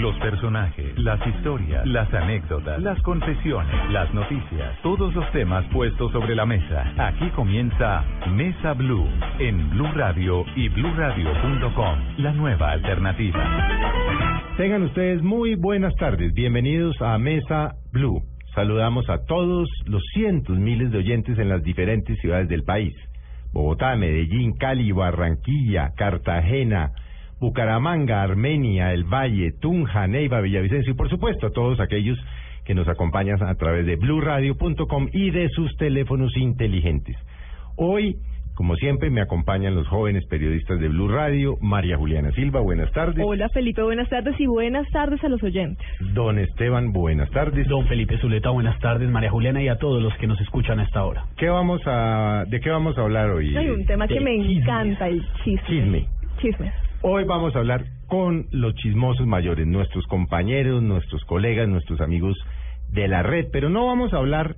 Los personajes, las historias, las anécdotas, las confesiones, las noticias, todos los temas puestos sobre la mesa. Aquí comienza Mesa Blue en Blue Radio y bluradio.com, la nueva alternativa. Tengan ustedes muy buenas tardes. Bienvenidos a Mesa Blue. Saludamos a todos los cientos miles de oyentes en las diferentes ciudades del país. Bogotá, Medellín, Cali, Barranquilla, Cartagena, Bucaramanga, Armenia, El Valle, Tunja, Neiva, Villavicencio y por supuesto a todos aquellos que nos acompañan a través de bluradio.com y de sus teléfonos inteligentes. Hoy, como siempre, me acompañan los jóvenes periodistas de Blue Radio, María Juliana Silva, buenas tardes. Hola Felipe, buenas tardes y buenas tardes a los oyentes. Don Esteban, buenas tardes. Don Felipe Zuleta, buenas tardes, María Juliana y a todos los que nos escuchan a esta hora. ¿Qué vamos a, ¿De qué vamos a hablar hoy? Hay un tema que me chismes. encanta, el chisme. Chisme. Chismes. Hoy vamos a hablar con los chismosos mayores, nuestros compañeros, nuestros colegas, nuestros amigos de la red, pero no vamos a hablar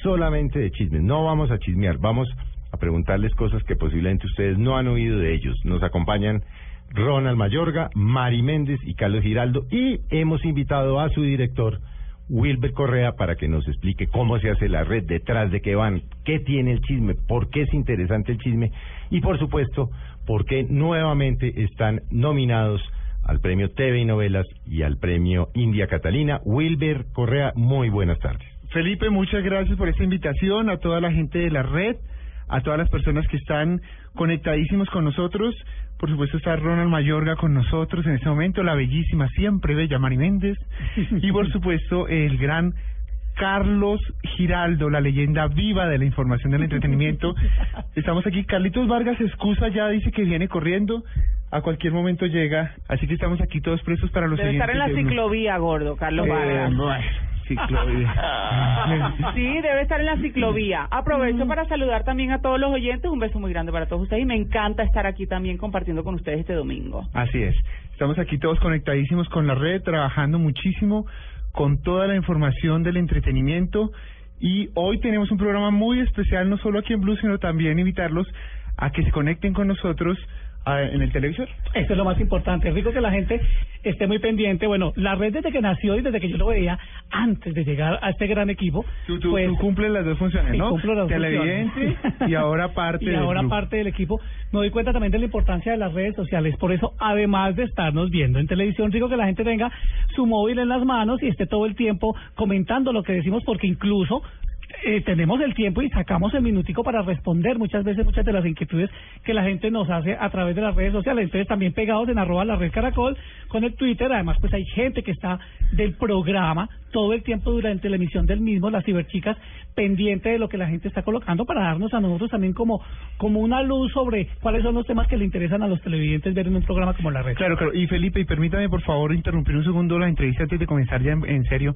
solamente de chismes, no vamos a chismear, vamos a preguntarles cosas que posiblemente ustedes no han oído de ellos. Nos acompañan Ronald Mayorga, Mari Méndez y Carlos Giraldo y hemos invitado a su director Wilber Correa para que nos explique cómo se hace la red, detrás de qué van, qué tiene el chisme, por qué es interesante el chisme y por supuesto por qué nuevamente están nominados al premio TV y Novelas y al premio India Catalina. Wilber Correa, muy buenas tardes. Felipe, muchas gracias por esta invitación a toda la gente de la red, a todas las personas que están conectadísimos con nosotros. Por supuesto está Ronald Mayorga con nosotros en este momento, la bellísima, siempre bella Mari Méndez. Y por supuesto el gran Carlos Giraldo, la leyenda viva de la información del entretenimiento. Estamos aquí, Carlitos Vargas excusa ya, dice que viene corriendo, a cualquier momento llega, así que estamos aquí todos presos para los Debe estar en la ciclovía, gordo, Carlos Eh, Vargas. bueno, ciclovía. Sí, debe estar en la ciclovía. Aprovecho para saludar también a todos los oyentes. Un beso muy grande para todos ustedes y me encanta estar aquí también compartiendo con ustedes este domingo. Así es. Estamos aquí todos conectadísimos con la red, trabajando muchísimo con toda la información del entretenimiento. Y hoy tenemos un programa muy especial, no solo aquí en Blue, sino también invitarlos a que se conecten con nosotros en el televisor. Eso es lo más importante. Es rico que la gente esté muy pendiente. Bueno, la red desde que nació y desde que yo lo veía, antes de llegar a este gran equipo, Tú, tú, pues, tú cumples las dos funciones, ¿no? cumplo las Televidente funciones. y ahora parte y del ahora grupo. parte del equipo. Me doy cuenta también de la importancia de las redes sociales. Por eso, además de estarnos viendo en televisión, rico que la gente tenga su móvil en las manos y esté todo el tiempo comentando lo que decimos, porque incluso eh, tenemos el tiempo y sacamos el minutico para responder muchas veces muchas de las inquietudes que la gente nos hace a través de las redes sociales. Entonces también pegados en arroba la red caracol con el Twitter. Además pues hay gente que está del programa todo el tiempo durante la emisión del mismo, las ciberchicas, pendiente de lo que la gente está colocando para darnos a nosotros también como, como una luz sobre cuáles son los temas que le interesan a los televidentes ver en un programa como la red. Claro, claro. Y Felipe, y permítame por favor interrumpir un segundo la entrevista antes de comenzar ya en, en serio.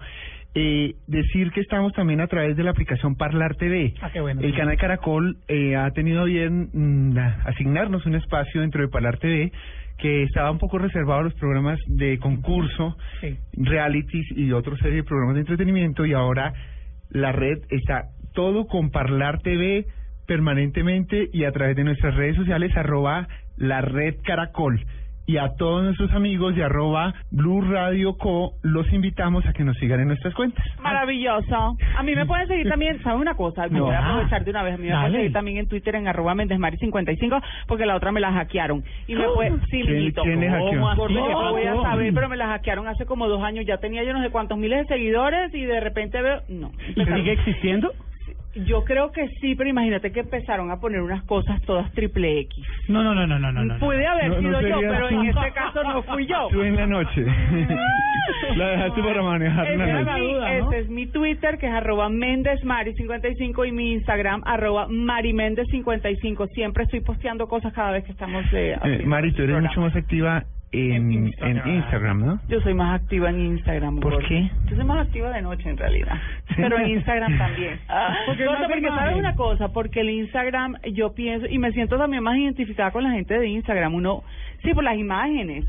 Eh, decir que estamos también a través de la aplicación Parlar TV. Ah, qué bueno. El canal Caracol eh, ha tenido bien mm, asignarnos un espacio dentro de Parlar TV que estaba un poco reservado a los programas de concurso, Sí. realities y otra serie de programas de entretenimiento y ahora la red está todo con Parlar TV permanentemente y a través de nuestras redes sociales arroba la red Caracol. Y a todos nuestros amigos de arroba Blue Radio Co los invitamos a que nos sigan en nuestras cuentas. Maravilloso. A mí me pueden seguir también, ¿sabes una cosa? Me No. voy a aprovechar de una vez. A mí me pueden seguir también en Twitter en arroba mendesmari55 porque la otra me la hackearon. Y me puede... Sí, ¿Quién- mijito. quién? ¿Cómo así? No voy a saber, pero me la hackearon hace como dos años. Ya tenía yo no sé cuántos miles de seguidores y de repente veo... No. ¿Y sigue existiendo? Yo creo que sí, pero imagínate que empezaron a poner unas cosas todas triple X. No, no, no, no, no, no. Puede haber No, no sido yo, pero tú. en este caso no fui yo. Tú en la noche. la dejaste para manejar Ese la es, noche. mi, duda, ¿no? ese es mi Twitter, que es arroba mendesmari55 y mi Instagram, arroba marimendes55. Siempre estoy posteando cosas cada vez que estamos eh, Eh, Mari, tú eres programa. mucho más activa en, en Instagram, ¿no? Yo soy más activa en Instagram. ¿Por qué? Yo soy más activa de noche, en realidad. Sí. Pero en Instagram también. Porque Gordo, más porque imagen. sabes una cosa, porque el Instagram, yo pienso, y me siento también más identificada con la gente de Instagram. Uno, sí, por las imágenes.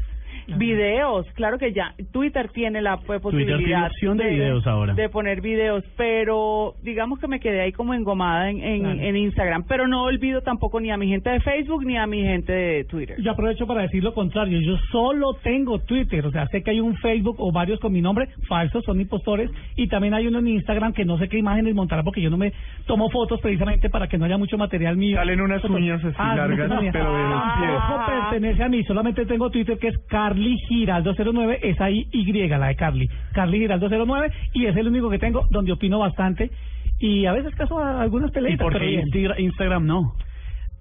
Videos, claro que ya. Twitter tiene la pues, posibilidad tiene opción de videos ahora. de poner videos, pero digamos que me quedé ahí como engomada en, en, Claro. en Instagram. Pero no olvido tampoco ni a mi gente de Facebook ni a mi gente de Twitter. Yo aprovecho para decir lo contrario. Yo solo tengo Twitter. O sea, sé que hay un Facebook o varios con mi nombre, falsos, son impostores. Y también hay uno en Instagram que no sé qué imágenes montará porque yo no me tomo fotos precisamente para que no haya mucho material mío. Salen unas uñas así Ah, largas, pero de los pies. Eso pertenece a mí. Solamente tengo Twitter que es Carly Giraldo 09. Es ahí Y, la de Carly. Carly Giraldo 09. Y es el único que tengo donde opino bastante. Y a veces caso a algunas ¿Y peleitas. por pero qué Instagram no?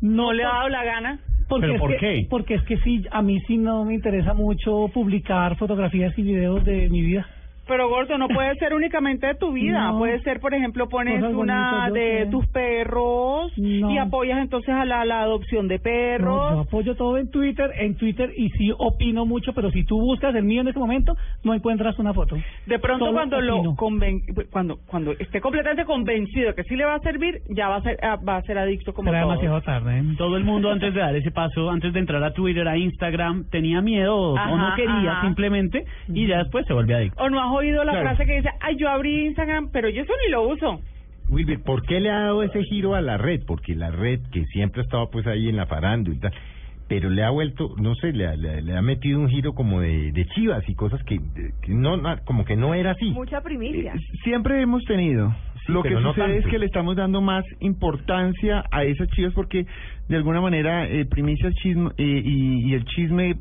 ¿No le ha dado la gana? Porque ¿Pero es por que, qué? Porque es que sí, a mí sí no me interesa mucho publicar fotografías y videos de mi vida. Pero gordo, no puede ser únicamente de tu vida. No. Puede ser, por ejemplo, pones Cosas una de sé. tus perros No. y apoyas entonces a la, la adopción de No, perros. yo apoyo todo en Twitter, en Twitter y sí opino mucho, pero si tú buscas el mío en ese momento, no encuentras una foto. De pronto Solo cuando lo opino. conven cuando cuando esté completamente convencido de que sí le va a servir, ya va a ser ah, va a ser adicto como todos. demasiado tarde. ¿eh? Todo el mundo antes de dar ese paso, antes de entrar a Twitter, a Instagram, tenía miedo o- o Ajá, no quería ajá. simplemente y ya después se volvió adicto. O no oído la Claro. frase que dice, "Ay, yo abrí Instagram, pero yo eso ni lo uso." Wilber, ¿por qué le ha dado ese giro a la red? Porque la red, que siempre ha estado pues ahí en la farándula y tal, pero le ha vuelto, no sé, le, ha- le, le ha metido un giro como de, de chivas y cosas que, que no, como que no era así. Mucha primicia. Eh, Siempre hemos tenido. Sí, Lo que no sucede es que le estamos dando más importancia a esas chivas porque de alguna manera eh, primicias chisme eh, y, y el chisme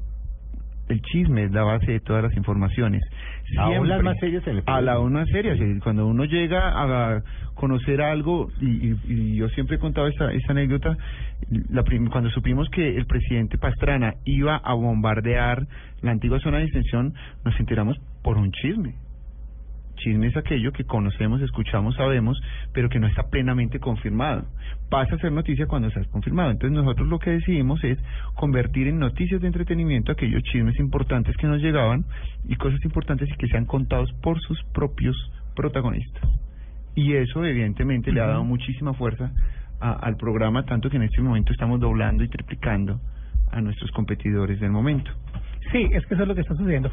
el chisme es la base de todas las informaciones. Siempre. más serias en el A la periodismo. una seria. sí, Cuando uno llega a conocer algo, y, y- y yo siempre he contado esta, esta anécdota, la prim- cuando supimos que el presidente Pastrana iba a bombardear la antigua zona de extensión, nos enteramos por un chisme. Chisme es aquello que conocemos, escuchamos, sabemos, pero que no está plenamente confirmado. Pasa a ser noticia cuando está confirmado. Entonces nosotros lo que decidimos es convertir en noticias de entretenimiento aquellos chismes importantes que nos llegaban y cosas importantes y que sean contados por sus propios protagonistas. Y eso evidentemente le ha dado muchísima fuerza a- al programa, tanto que en este momento estamos doblando y triplicando a nuestros competidores del momento. Sí, es que eso es lo que está sucediendo.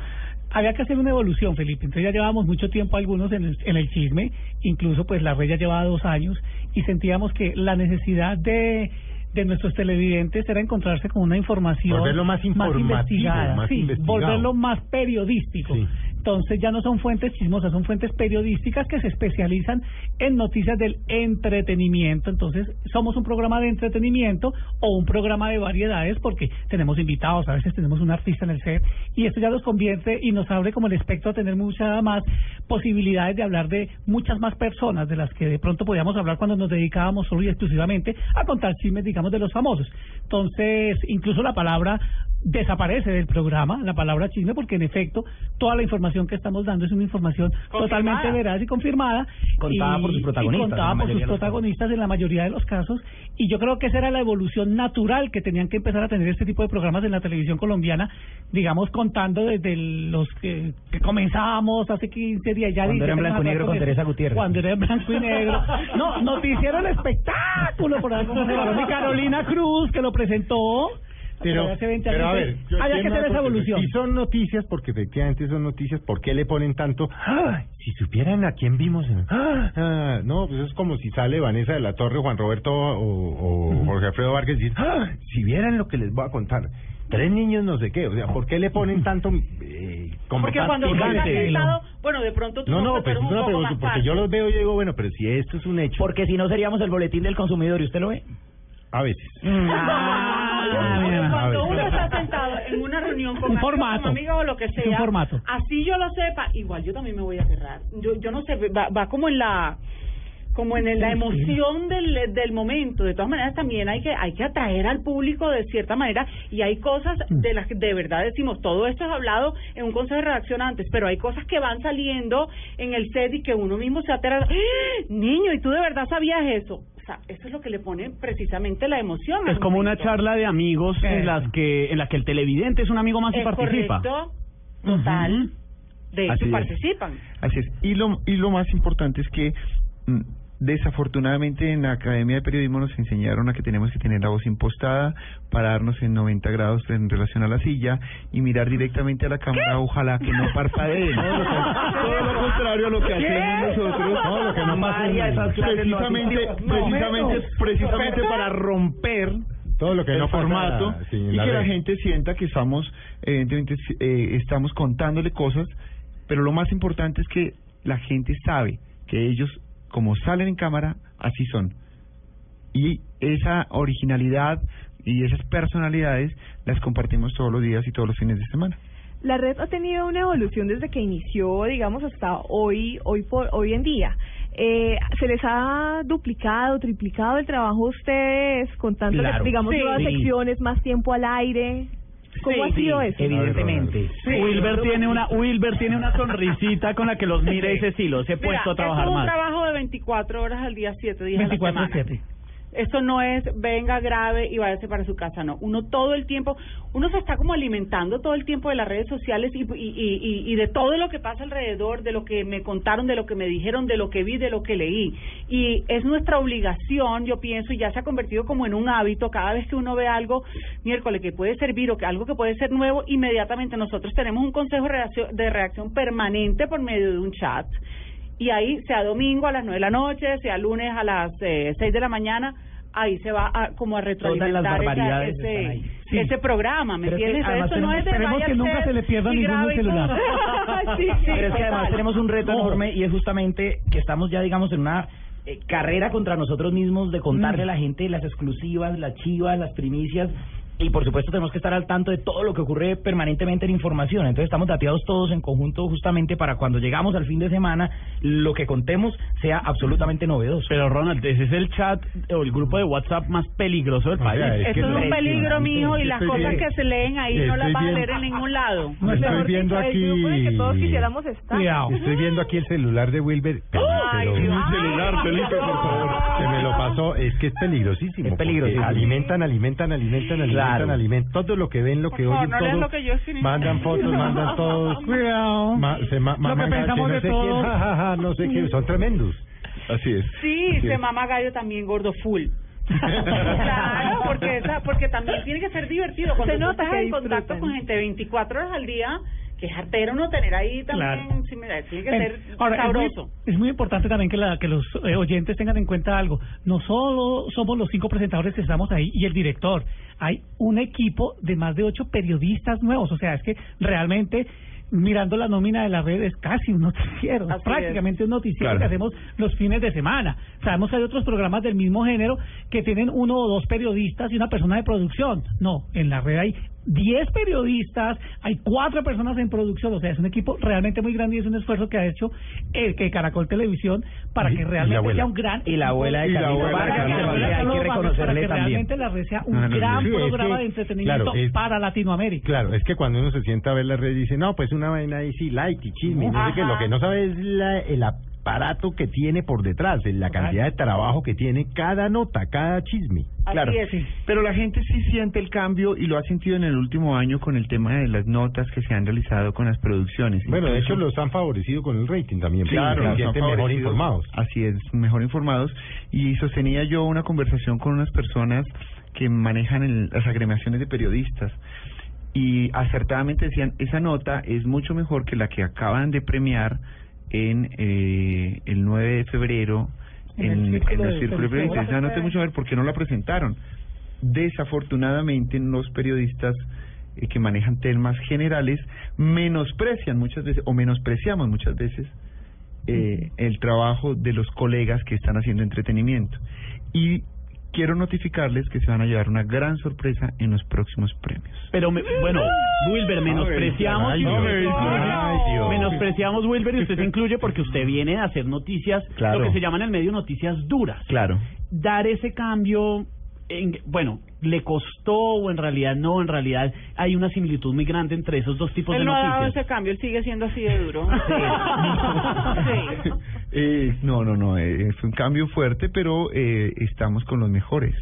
Había que hacer una evolución, Felipe. Entonces ya llevábamos mucho tiempo algunos en el, en el chisme, incluso pues la red ya llevaba dos años y sentíamos que la necesidad de de nuestros televidentes era encontrarse con una información Volverlo más informativo, investigada, más sí, volverlo más periodístico. Sí. Entonces ya no son fuentes chismosas, son fuentes periodísticas que se especializan en noticias del entretenimiento. Entonces somos un programa de entretenimiento o un programa de variedades porque tenemos invitados, a veces tenemos un artista en el set y esto ya nos convierte y nos abre como el espectro a tener muchas más posibilidades de hablar de muchas más personas de las que de pronto podíamos hablar cuando nos dedicábamos solo y exclusivamente a contar chismes, digamos, de los famosos. Entonces, incluso la palabra desaparece del programa, la palabra chisme, porque en efecto toda la información que estamos dando es una información totalmente veraz y confirmada. Contada y- por sus protagonistas, Y contada la por mayoría sus de los casos. protagonistas en la mayoría de los casos. Y yo creo que esa era la evolución natural que tenían que empezar a tener este tipo de programas en la televisión colombiana, digamos, contando desde los que, que comenzábamos hace 15 días. Ya Cuando era en blanco y negro con. Teresa Gutiérrez. Cuando era en blanco y negro. No, noticiero el espectáculo, por algo. Y Carolina Cruz, que lo presentó. Pero, hace 20 pero a ver, yo Había que hacer esa evolución. Si son noticias, porque efectivamente son noticias, ¿por qué le ponen tanto? ¡Ah! Si supieran a quién vimos en... ¡Ah! Ah, no, pues es como si sale Vanessa de la Torre, Juan Roberto o, o Jorge Alfredo Vargas y dicen, ¡Ah! si vieran lo que les voy a contar. Tres niños no sé qué, o sea, ¿por qué le ponen tanto... Eh, como Porque cuando uno está picante? sentado, bueno, de pronto tú No, no, pues ser es un una poco pregunta, más porque yo los veo y digo, bueno, pero si esto es un hecho, Porque si no seríamos el boletín del consumidor y usted lo ve. a veces. Ah, cuando uno está sentado en una reunión con Un formato. con o lo que un sea, formato. así yo lo sepa, igual yo también me voy a cerrar. Yo, yo no sé, va, va como en la como en el- la emoción del, del momento. De todas maneras, también hay que hay que atraer al público de cierta manera y hay cosas de las que de verdad decimos, todo esto es hablado en un consejo de redacción antes, pero hay cosas que van saliendo en el set y que uno mismo se aterra. ¡Ah! Niño, ¿y tú de verdad sabías eso? O sea, eso es lo que le pone precisamente la emoción. Es como una charla de amigos en Eso. las que en la que el televidente es un amigo más y Es participa. correcto, total. De hecho, Así es. participan. Así es. Y lo, y lo más importante es que mm, Desafortunadamente en la Academia de Periodismo nos enseñaron a que tenemos que tener la voz impostada, pararnos en 90 grados en relación a la silla y mirar directamente a la cámara, ojalá que no parpadeen. Todo lo, todo lo contrario a lo que hacemos nosotros. Todo lo que no María, no precisamente. No, precisamente, precisamente para romper Todo lo que el no formato y la que la gente sienta que estamos evidentemente eh, estamos contándole cosas pero lo más importante es que la gente sabe que ellos como salen en cámara así son y esa originalidad y esas personalidades las compartimos todos los días y todos los fines de semana La red ha tenido una evolución desde que inició, digamos, hasta hoy, hoy por hoy en día. Eh, ¿Se les ha duplicado, triplicado el trabajo a ustedes con tantas, Claro. digamos, Sí. nuevas Sí. secciones, más tiempo al aire? ¿Cómo ha sido eso? Evidentemente. Wilber tiene una Wilber tiene una sonrisita con la que los mira y dice sí, los he Mira, puesto a trabajar es un más. trabajo de 24 horas al día, 7 días a la 24/7. semana. Esto no es venga grave y váyase para su casa, no. Uno todo el tiempo, uno se está como alimentando todo el tiempo de las redes sociales y, y, y, y- de todo lo que pasa alrededor, de lo que me contaron, de lo que me dijeron, de lo que vi, de lo que leí. Y es nuestra obligación, yo pienso, y ya se ha convertido como en un hábito, cada vez que uno ve algo miércoles que puede servir o que algo que puede ser nuevo, inmediatamente nosotros tenemos un consejo de reacción permanente por medio de un chat y ahí sea domingo a las nueve de la noche, sea lunes a las eh, seis de la mañana, ahí se va a, como a retroalimentar las esa- ese. Sí. ese programa, ¿me Pero es que entiendes? además Eso no tenemos- es de esperemos que nunca se le pierda grabe y celular. todo. sí, sí, Pero es que además tenemos un reto enorme y es justamente que estamos ya, digamos, en una eh, carrera contra nosotros mismos de contarle a la gente las exclusivas, las chivas, las primicias. Y por supuesto tenemos que estar al tanto de todo lo que ocurre permanentemente en información. Entonces estamos dateados todos en conjunto justamente para cuando llegamos al fin de semana lo que contemos sea absolutamente novedoso. Pero Ronald, ese es el chat o el grupo de WhatsApp más peligroso del país. Oiga, es Eso que es un peligro, mijo, y las cosas bien. que se leen ahí no las vas a leer en ningún lado. No, Mejor estoy viendo grupo en el que todos aquí quisiéramos estar. Cuidado. Estoy viendo aquí el celular de Wilber. pero- Ay, pero- Dios. Un celular, Felipe, por favor. Que me lo pasó, es que es peligrosísimo. Es peligrosísimo. Alimentan, alimentan, alimentan, alimentan, Claro. Alimentan. Todo lo que ven, lo Por que favor, oyen, no todo. lo que yo. Mandan fotos, mandan todos. Cuidado. Ma- se ma- Lo que pensamos no de sé todos. quién, ja, ja, ja, no sé qué, son tremendos. así es Sí, Así se es. mama gallo también gordo full. claro, porque esa, porque también tiene que ser divertido. Cuando Se nota estás que en contacto con gente 24 horas al día, que es artero no tener ahí también, Claro. sí, mira, tiene que Eh, ser ahora, es muy- sabroso. Es muy, importante también que, la, que los eh, oyentes tengan en cuenta algo. No solo somos los cinco presentadores que estamos ahí y el director. Hay un equipo de más de ocho periodistas nuevos. O sea, es que realmente mirando la nómina de la red es casi un noticiero, es Así prácticamente un noticiero Claro. que hacemos los fines de semana. Sabemos que hay otros programas del mismo género que tienen uno o dos periodistas y una persona de producción. No, en la red hay 10 periodistas, hay cuatro personas en producción, o sea, es un equipo realmente muy grande y es un esfuerzo que ha hecho el que Caracol Televisión para Y- que y realmente sea un gran Y la abuela de Y que Vargas. hay que para que reconocerle también. realmente la red sea un No, no, gran sí, es programa que, de entretenimiento claro, es- para Latinoamérica. Claro, es que cuando uno se sienta a ver la red dice, no, pues una vaina ahí sí, like y chisme, no sé qué, lo que no sabe es la, el aparato que tiene por detrás, la cantidad de trabajo que tiene cada nota, cada chisme. Así Claro, es. pero la gente sí siente el cambio y lo ha sentido en el último año con el tema de las notas que se han realizado con las producciones. Bueno, de hecho los han favorecido con el rating también, Claro, han mejor informados. Así es, mejor informados. Y sostenía yo una conversación con unas personas que manejan el- las agremiaciones de periodistas y acertadamente decían, esa nota es mucho mejor que la que acaban de premiar en eh, el 9 de febrero En el en, Círculo de Periodistas. nota es mucho mejor porque no la presentaron. Desafortunadamente los periodistas eh, que manejan temas generales menosprecian muchas veces o menospreciamos muchas veces eh, el trabajo de los colegas que están haciendo entretenimiento. Y quiero notificarles que se van a llevar una gran sorpresa en los próximos premios. Pero me- bueno, Wilber, menospreciamos Ay, Dios, ay, Dios. menospreciamos Wilber y usted se incluye porque usted viene a hacer noticias, Claro. lo que se llama en el medio noticias duras. Claro. Dar ese cambio, en, bueno, le costó o en realidad no, en realidad hay una similitud muy grande entre esos dos tipos Él de no ha dado noticias. ese cambio, él sigue siendo así de duro. Sí. Eh, no, no, no, eh, es un cambio fuerte, pero eh, estamos con los mejores.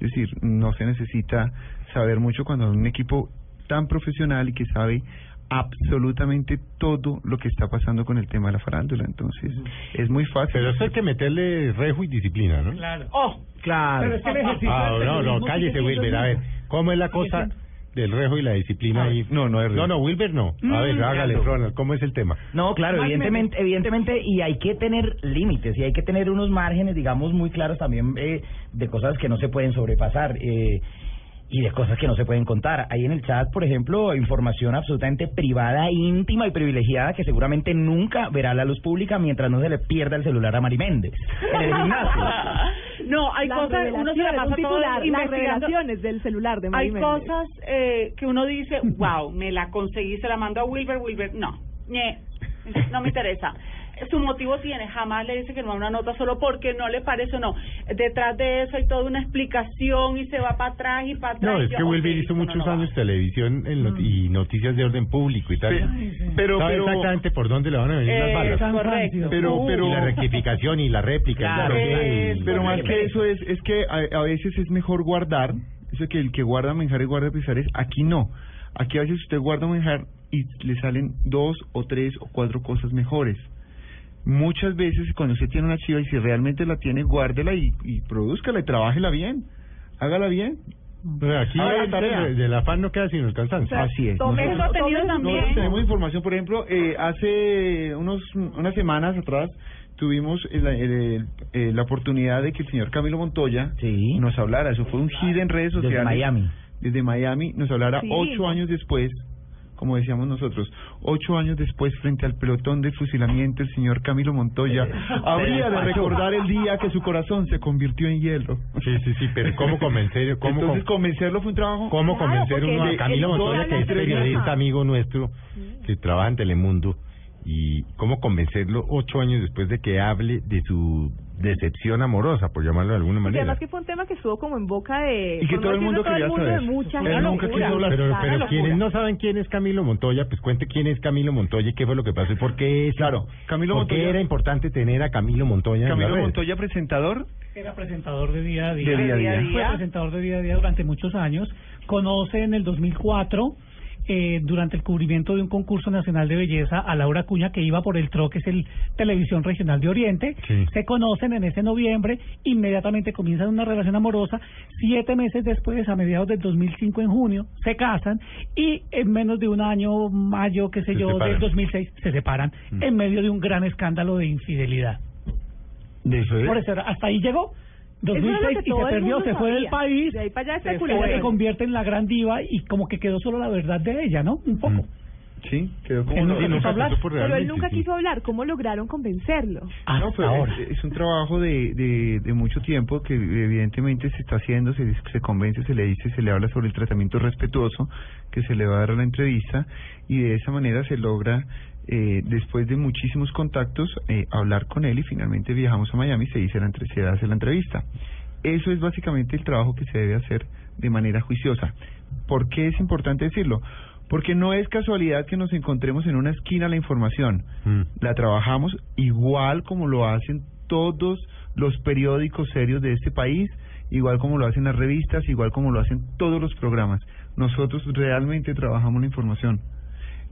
Es decir, no se necesita saber mucho cuando un equipo tan profesional y que sabe absolutamente todo lo que está pasando con el tema de la farándula. Entonces, es muy fácil. Pero eso hay que meterle rejo y disciplina, ¿no? Claro. Oh, Claro. Pero es que el ejercicio Ah, no, no, cállese, Wilber. A ver, ¿cómo es la cosa del rejo y la disciplina ahí? No, no es No, no, Wilber no. A ver, hágale, Ronald, ¿cómo es el tema? No, claro, evidentemente, evidentemente, y hay que tener límites y hay que tener unos márgenes, digamos, muy claros también eh, de cosas que no se pueden sobrepasar. Eh, y de cosas que no se pueden contar. Hay en el chat, por ejemplo, información absolutamente privada, íntima y privilegiada que seguramente nunca verá la luz pública mientras no se le pierda el celular a Mari Méndez en el gimnasio. no, hay Las cosas, uno se la pasa titular, las revelaciones del celular de Mari Hay Méndez. cosas eh, que uno dice, wow, me la conseguí, se la mando a Wilber, Wilber, no, no me interesa. Su motivo tiene, jamás le dice que no a una nota solo porque no le parece o no. Detrás de eso hay toda una explicación y se va para atrás y para atrás. No, es que Wilber hizo muchos no va. años televisión en not- y noticias de orden público y tal. Pero, ¿Sabe pero, exactamente por dónde le van a venir Eh, las balas? Correcto. Francisco. pero, pero, y la rectificación y la réplica. y la Claro, y- pero más que eso es, es que a, a veces es mejor guardar, eso que el que guarda menjar y guarda pisares, aquí no. Aquí a veces usted guarda menjar y le salen dos o tres o cuatro cosas mejores. Muchas veces cuando usted tiene una chiva y si realmente la tiene, guárdela y, y produzcala y trabájela bien. Hágala bien. Pero aquí la el- tarea. del del afán no queda sino el cansancio. Así es. Nosotros también. Nosotros tenemos información, por ejemplo, eh, hace unos unas semanas atrás tuvimos el- el- eh, la oportunidad de que el señor Camilo Montoya Sí. nos hablara. Eso fue un hit en redes Desde sociales. Miami. Desde Miami nos hablara Sí. ocho años después, como decíamos nosotros, ocho años después frente al pelotón de fusilamiento, el señor Camilo Montoya habría de recordar el día que su corazón se convirtió en hielo. Sí, sí, sí, pero ¿cómo convencer? ¿Cómo, Entonces con- convencerlo fue un trabajo. cómo Claro, convencer uno a Camilo Montoya, que es periodista amigo nuestro, que trabaja en Telemundo, y cómo convencerlo ocho años después de que hable de su decepción amorosa, por llamarlo de alguna manera? además que fue un tema que estuvo como en boca de... Y que todo el mundo quería el mundo saber. Pero, pero quienes no saben quién es Camilo Montoya, pues cuente quién es Camilo Montoya y qué fue lo que pasó y por qué es. Claro, Camilo ¿Por qué Montoya- era importante tener a Camilo Montoya en la Camilo red? Montoya, presentador Era presentador de día a día. de día a día. Fue presentador de día a día durante muchos años. Conoce en el 2004, eh, durante el cubrimiento de un concurso nacional de belleza, a Laura Cuña, que iba por el TRO, que es el Televisión Regional de Oriente. Sí. Se conocen en ese noviembre, inmediatamente comienzan una relación amorosa. Siete meses después, a mediados del 2005, en junio, se casan y en menos de un año, mayo, qué sé Se yo, separan. del 2006, se separan Mm. en medio de un gran escándalo de infidelidad. de eso Por eso hasta ahí llegó. Eso era lo 2006 que y se perdió, se fue del país. De ahí para allá se, se convierte en la gran diva y como que quedó solo la verdad de ella, ¿no? Un poco. Sí, quedó como Sí, quiso hablar. Pero él nunca sí. quiso hablar. ¿Cómo lograron convencerlo? Hasta No, pero ahora. es, es un trabajo de, de, de mucho tiempo que evidentemente se está haciendo, se, se convence, se le dice, se le habla sobre el tratamiento respetuoso que se le va a dar a la entrevista y de esa manera se logra, eh, después de muchísimos contactos, eh, hablar con él y finalmente viajamos a Miami y se, dice la, entre- se hace la entrevista. Eso es básicamente el trabajo que se debe hacer de manera juiciosa. ¿Por qué es importante decirlo? Porque no es casualidad que nos encontremos en una esquina la información Mm. la trabajamos igual como lo hacen todos los periódicos serios de este país, igual como lo hacen las revistas, igual como lo hacen todos los programas. Nosotros realmente trabajamos la información.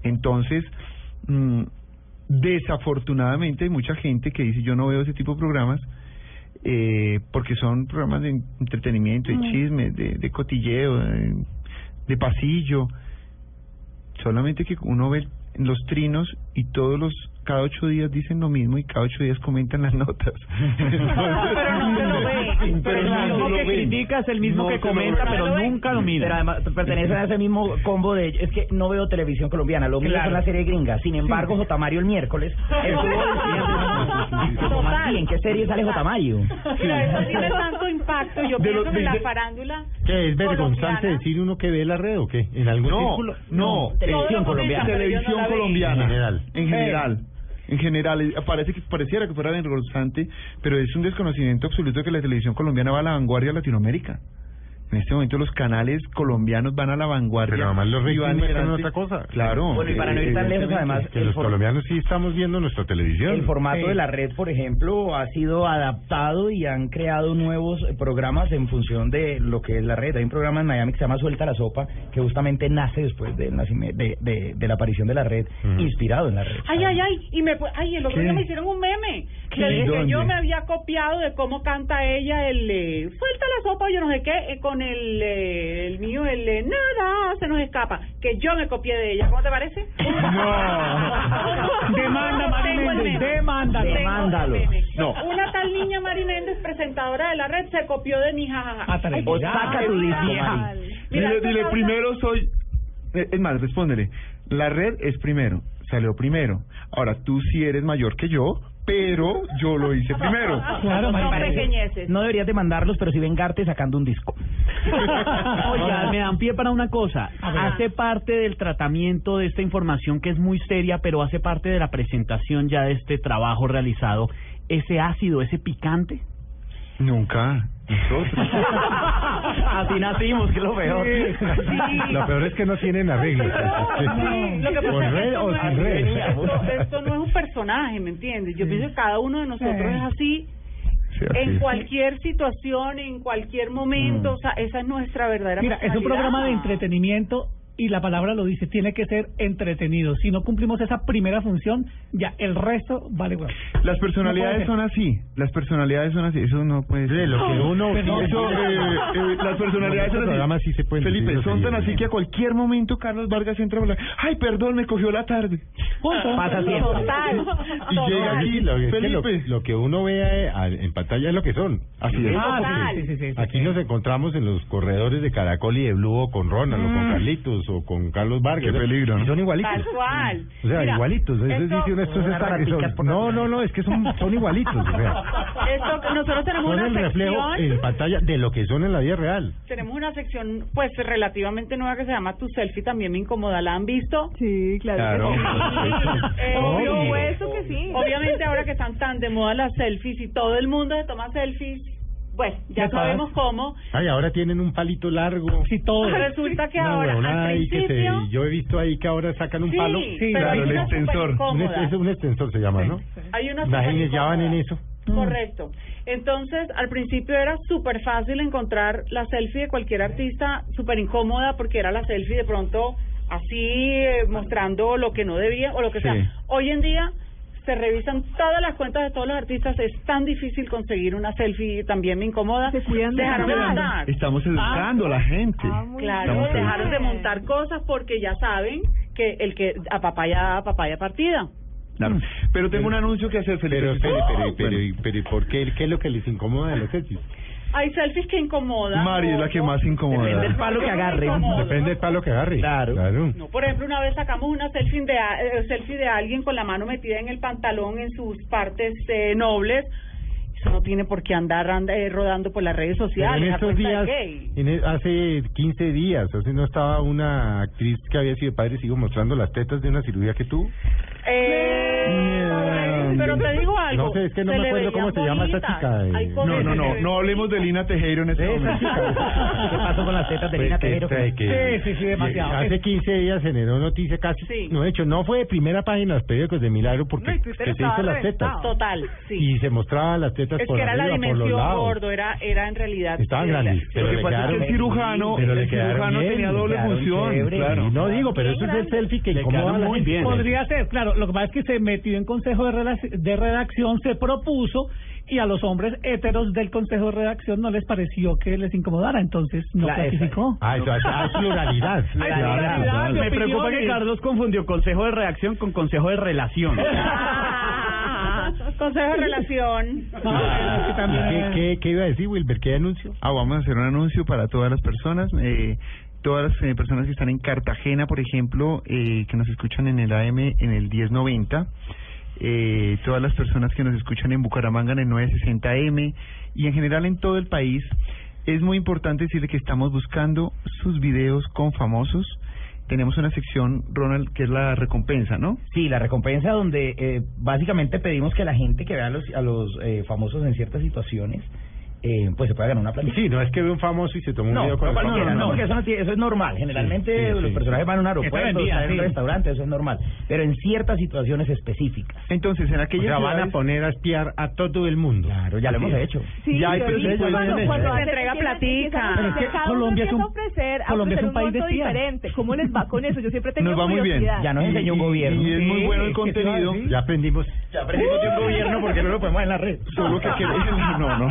Entonces, mm, desafortunadamente hay mucha gente que dice yo no veo ese tipo de programas eh, porque son programas de entretenimiento, de chisme, de, de cotilleo, de, de pasillo solamente que uno ve los trinos y todos los cada ocho días dicen lo mismo y cada ocho días comentan las notas. Pero no se lo ve. Pero el mismo que critica es el mismo No que lo comenta, pero lo nunca lo Pero mira. además pertenecen a ese mismo combo de es que no veo televisión colombiana, lo mío Claro. es la serie gringa. Sin embargo, J. Mario el miércoles estuvo diciendo, ¿cómo así? ¿En qué serie sale J. Mario? Pero eso tiene tanto impacto. Yo De pienso que la farándula. ¿Qué es vergonzante decir uno que ve la red o qué? ¿En algún No, círculo? no, Televisión colombiana. pero televisión colombiana. En general. En general. En general, eh, parece que pareciera que fuera vergonzante, pero es un desconocimiento absoluto que la televisión colombiana va a la vanguardia de Latinoamérica. En este momento los canales colombianos van a la vanguardia. Pero además los muestran otra cosa. Claro. Bueno, y para no ir tan lejos, además, Que los colombianos sí estamos viendo nuestra televisión. El formato Sí. de la red, por ejemplo, ha sido adaptado y han creado nuevos eh, programas en función de lo que es la red. Hay un programa en Miami que se llama Suelta la Sopa, que justamente nace después de, de, de la aparición de la red, Ujú. inspirado en la red. Ay, ay, ay, y me, ay, el otro día me hicieron un meme. Dije que yo me había copiado de cómo canta ella el eh, suelta la sopa, yo no sé qué, eh, con el, eh, el mío, el eh, nada se nos escapa, que yo me copié de ella. ¿Cómo te parece? No. Demanda, Mari Tengo el Méndez, meme. demándalo. Tengo el Demándalo. meme. No. Una tal niña Mari Méndez, presentadora de la red, se copió de mi jajaja. Atrevida. Ay, O saca tu disco, Mari. Mira, Dile, dile primero soy. eh, Es más, respóndele. La red es primero, salió primero. Ahora tú sí eres mayor que yo, pero yo lo hice primero. Claro, Méndez. pequeñeces. No deberías demandarlos, pero sí vengarte sacando un disco. Oiga, me dan pie para una cosa. Hace parte del tratamiento de esta información que es muy seria, pero hace parte de la presentación ya de este trabajo realizado. Ese ácido, ese picante. Nunca. Nosotros. Así nacimos, que es lo peor. Lo peor es que no tienen arreglo. Sí, lo que pasa ¿Con es que red esto o no es- red? Esto, esto no es un personaje, ¿me entiendes? Yo pienso que cada uno de nosotros Sí. es así Sí, así en cualquier situación, en cualquier momento, Mm. o sea, esa es nuestra verdadera Mira, es un programa de entretenimiento y la palabra lo dice, tiene que ser entretenido. Si no cumplimos esa primera función, ya el resto vale huevo. Las personalidades No son así. Las personalidades son así. Eso no puede ser. Lo que uno... Pero- Eso, eh, eh, las personalidades En son programa así. sí se pueden Felipe, son tan así que a cualquier momento Carlos Vargas entra a hablar. Ay, perdón, me cogió la tarde. Punto. Pasa siempre. Total. Y llega aquí, Lo, es que lo, Felipe. lo que uno ve eh, en pantalla es lo que son. Así es. Ah, sí, sí. Aquí nos encontramos en los corredores de Caracol y de Blue o con Ronald o con Carlitos o con Carlos Vargas. Qué peligro, ¿no? Y son igualitos. Tal cual. O sea, Mira, igualitos. Eso esto- dice uno, estos están- son- No, no, no, es que son, son igualitos. O sea, Esto, nosotros tenemos son una el reflejo sección, en pantalla de lo que son en la vida real. tenemos una sección pues relativamente nueva que se llama Tu selfie también me incomoda, ¿la han visto? Sí, claro. Claro. Eh, Obvio, obvio. eso que sí. Obviamente ahora que están tan de moda las selfies y todo el mundo se toma selfies, bueno, ya ¿Qué pasa? sabemos cómo. Ay, ahora tienen un palito largo. Sí, todo. Resulta que Una ahora huevonada al ahí que se- principio yo he visto ahí que ahora sacan un sí, palo. Sí, pero hay claro, el extensor. es un extensor se llama, ¿no? Hay una Imagínense, ya van en eso. Correcto. Entonces, al principio era súper fácil encontrar la selfie de cualquier artista, súper incómoda porque era la selfie de pronto así eh, mostrando lo que no debía o lo que Sí. sea. Hoy en día se revisan todas las cuentas de todos los artistas, es tan difícil conseguir una selfie, también me incomoda. Se cuidan de Dejaron de nada. montar. Estamos educando a la gente. Ah, Claro, Estamos dejaron de montar cosas porque ya saben que el que a papaya, a papaya partida. Claro. Pero tengo un anuncio que hacer, Felipe. Pero, pero, pero, pero, Bueno. pero, ¿y ¿por qué? ¿Qué es lo que les incomoda de los selfies? Hay selfies que incomodan. Mari es la que más incomoda. Depende del palo que agarre. Depende del palo que agarre. Claro. No, por ejemplo, una vez sacamos una selfie de, a- eh, selfie de alguien con la mano metida en el pantalón en sus partes eh, nobles. Eso no tiene por qué andar anda- eh, rodando por las redes Pero sociales. en estos días, gay. en hace 15 días, hace no estaba una actriz que había sido padre, sigo mostrando las tetas de una cirugía que tuvo. Eh, pero te digo algo. No sé, es que no se me le acuerdo cómo se llama esa chica, eh. No, no, que no, no hablemos de Lina Tejero en este momento. ¿Qué pasó con las tetas de Pues Lina que- Tejero? que- que- Sí, sí, sí, demasiado. Hace 15 días generó noticia casi. Sí. No, de hecho, no fue de primera página de los periódicos de Milagro porque No, que se hizo las tetas. Total, sí. Y se mostraban las tetas es por que era la arriba, por los dimensión lados. gordo, era, era en realidad. Estaban grandes, la- pero Lo le que pasa es que el quedaron- cirujano, el cirujano tenía le doble función. Claro. No digo, pero eso es el selfie que incomoda la muy bien. Podría ser, claro. Lo que pasa es que se metió en Consejo de, Relac- de Redacción, se propuso y a los hombres héteros del Consejo de Redacción no les pareció que les incomodara, entonces no La- clasificó. Ah, eso es, es pluralidad. Me preocupa que. Carlos confundió consejo de reacción con consejo de relación. Consejo de relación. Ah, que también ¿Y ¿Qué, qué, qué iba a decir, Wilber? ¿Qué anuncio? Ah, vamos a hacer un anuncio para todas las personas. Eh, todas las eh, personas que están en Cartagena, por ejemplo, eh, que nos escuchan en el AM en el 1090. Eh, todas las personas que nos escuchan en Bucaramanga en el 960M y en general en todo el país. Es muy importante decirle que estamos buscando sus videos con famosos. Tenemos una sección, Ronald, que es la recompensa, ¿no? Sí, la recompensa donde eh, básicamente pedimos que la gente que vea a los, a los eh, famosos en ciertas situaciones eh, pues se puede ganar una planilla. Sí, no es que ve un famoso y se toma un No, video no, con el cualquiera, famoso, no, porque eso, no eso es normal. Generalmente Sí, sí, los sí. personajes van a un aeropuerto, están en un restaurante, eso es normal. Pero en ciertas situaciones específicas. Entonces, en O aquellas sea, van a poner a espiar a todo el mundo. Claro, ya lo hemos hecho. Sí, Ya hay en cuando, cuando Se entrega platica. Pero es que Colombia es un- ofrecer, Colombia es ofrecer un país de diferente. ¿Cómo les va con eso? Yo siempre he tenido Nos va muy bien. Ya nos enseñó un gobierno. Y es muy bueno el ¿qué te iba a contenido. Ya aprendimos. Ya aprendimos de un gobierno porque no lo podemos en la red. Solo que queremos, no, no.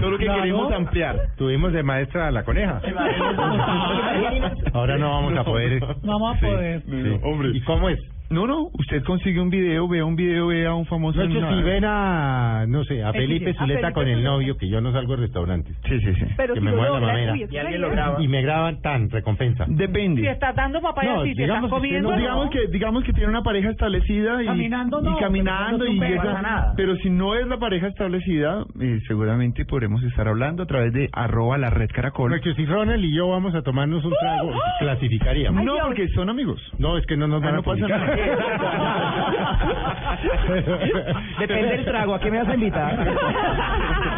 Solo que Claro. queremos ampliar. Tuvimos de maestra a la coneja. Ahora no vamos a poder. Vamos a Sí, poder. sí. hombre. ¿Y cómo es? No, no, usted consigue un video, vea un video, vea a un famoso. No, una- si ven a, no sé, a Felipe a Zuleta Felipe con el novio, que yo no salgo de restaurantes, Sí, sí, sí. Pero que si me lo mueve la mamera. Y alguien lo graba. y me graban tan recompensa. Depende. Si estás dando papaya, No, si te digamos estás que comiendo, no- digamos que digamos que tiene una pareja establecida y Caminando no, y caminando y no nada. pero si no es la pareja establecida eh, seguramente podremos estar hablando a través de arroba la red caracol Porque si Ronald y yo vamos a tomarnos un trago, clasificaríamos. no porque son amigos No, es que no nos Ah, van no a pasa publicar. Depende del trago, ¿a qué me vas a invitar?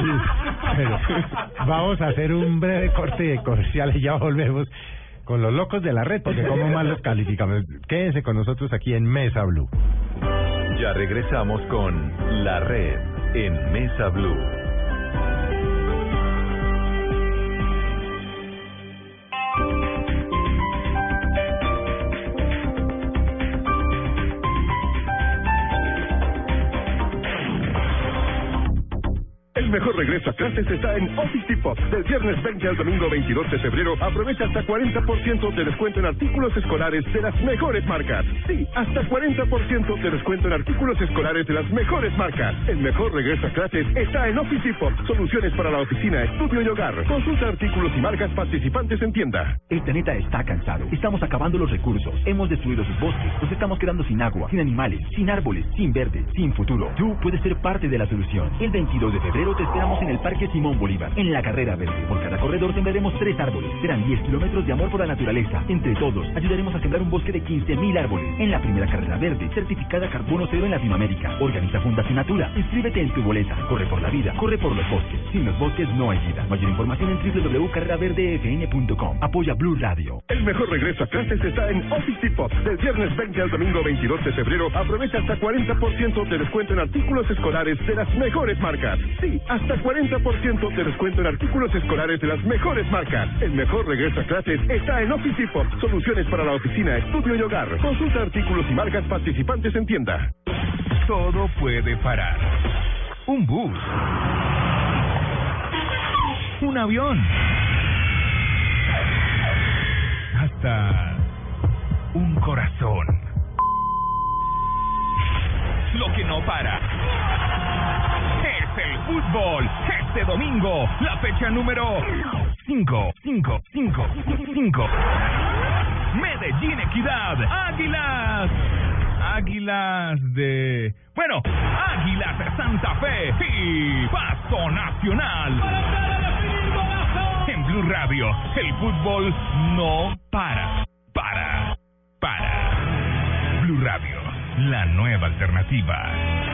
Sí, pero vamos a hacer un breve corte de comerciales y ya volvemos con los locos de la red, porque como más los calificamos. Quédense con nosotros aquí en Mesa Blue. Ya regresamos con La Red en Mesa Blue. El mejor regreso a clases está en Office Depot. Del viernes 20 al domingo 22 de febrero, aprovecha hasta 40% de descuento en artículos escolares de las mejores marcas. Sí, hasta 40% de descuento en artículos escolares de las mejores marcas. El mejor regreso a clases está en Office Depot. Soluciones para la oficina, estudio y hogar. Consulta artículos y marcas participantes en tienda. El planeta está cansado. Estamos acabando los recursos. Hemos destruido sus bosques. Nos estamos quedando sin agua, sin animales, sin árboles, sin verde, sin futuro. Tú puedes ser parte de la solución. El 22 de febrero te esperamos en el Parque Simón Bolívar, en la carrera verde. Por cada corredor sembraremos tres árboles. Serán 10 kilómetros de amor por la naturaleza. Entre todos, ayudaremos a sembrar un bosque de 15.000 árboles. En la primera carrera verde, certificada carbono cero en Latinoamérica. Organiza Fundación Natura. Inscríbete en tu boleta. Corre por la vida. Corre por los bosques. Sin los bosques no hay vida. Mayor información en www.carreraverdefn.com. Apoya Blue Radio. El mejor regreso a clases está en Office Depot. Del viernes 20 al domingo 22 de febrero, aprovecha hasta 40% de descuento en artículos escolares de las mejores marcas. Hasta 40% de descuento en artículos escolares de las mejores marcas. El mejor regreso a clases está en Office Depot. Soluciones para la oficina, estudio y hogar. Consulta artículos y marcas participantes en tienda. Todo puede parar. Un bus. Un avión. Hasta un corazón. Lo que no para el fútbol. Este domingo, la fecha número 5, 5, 5, 5. Medellín Equidad, Águilas. Águilas de... Bueno, Águilas de Santa Fe y Pasto Nacional. En Blue Radio, el fútbol no para, para, para. Blue Radio, la nueva alternativa.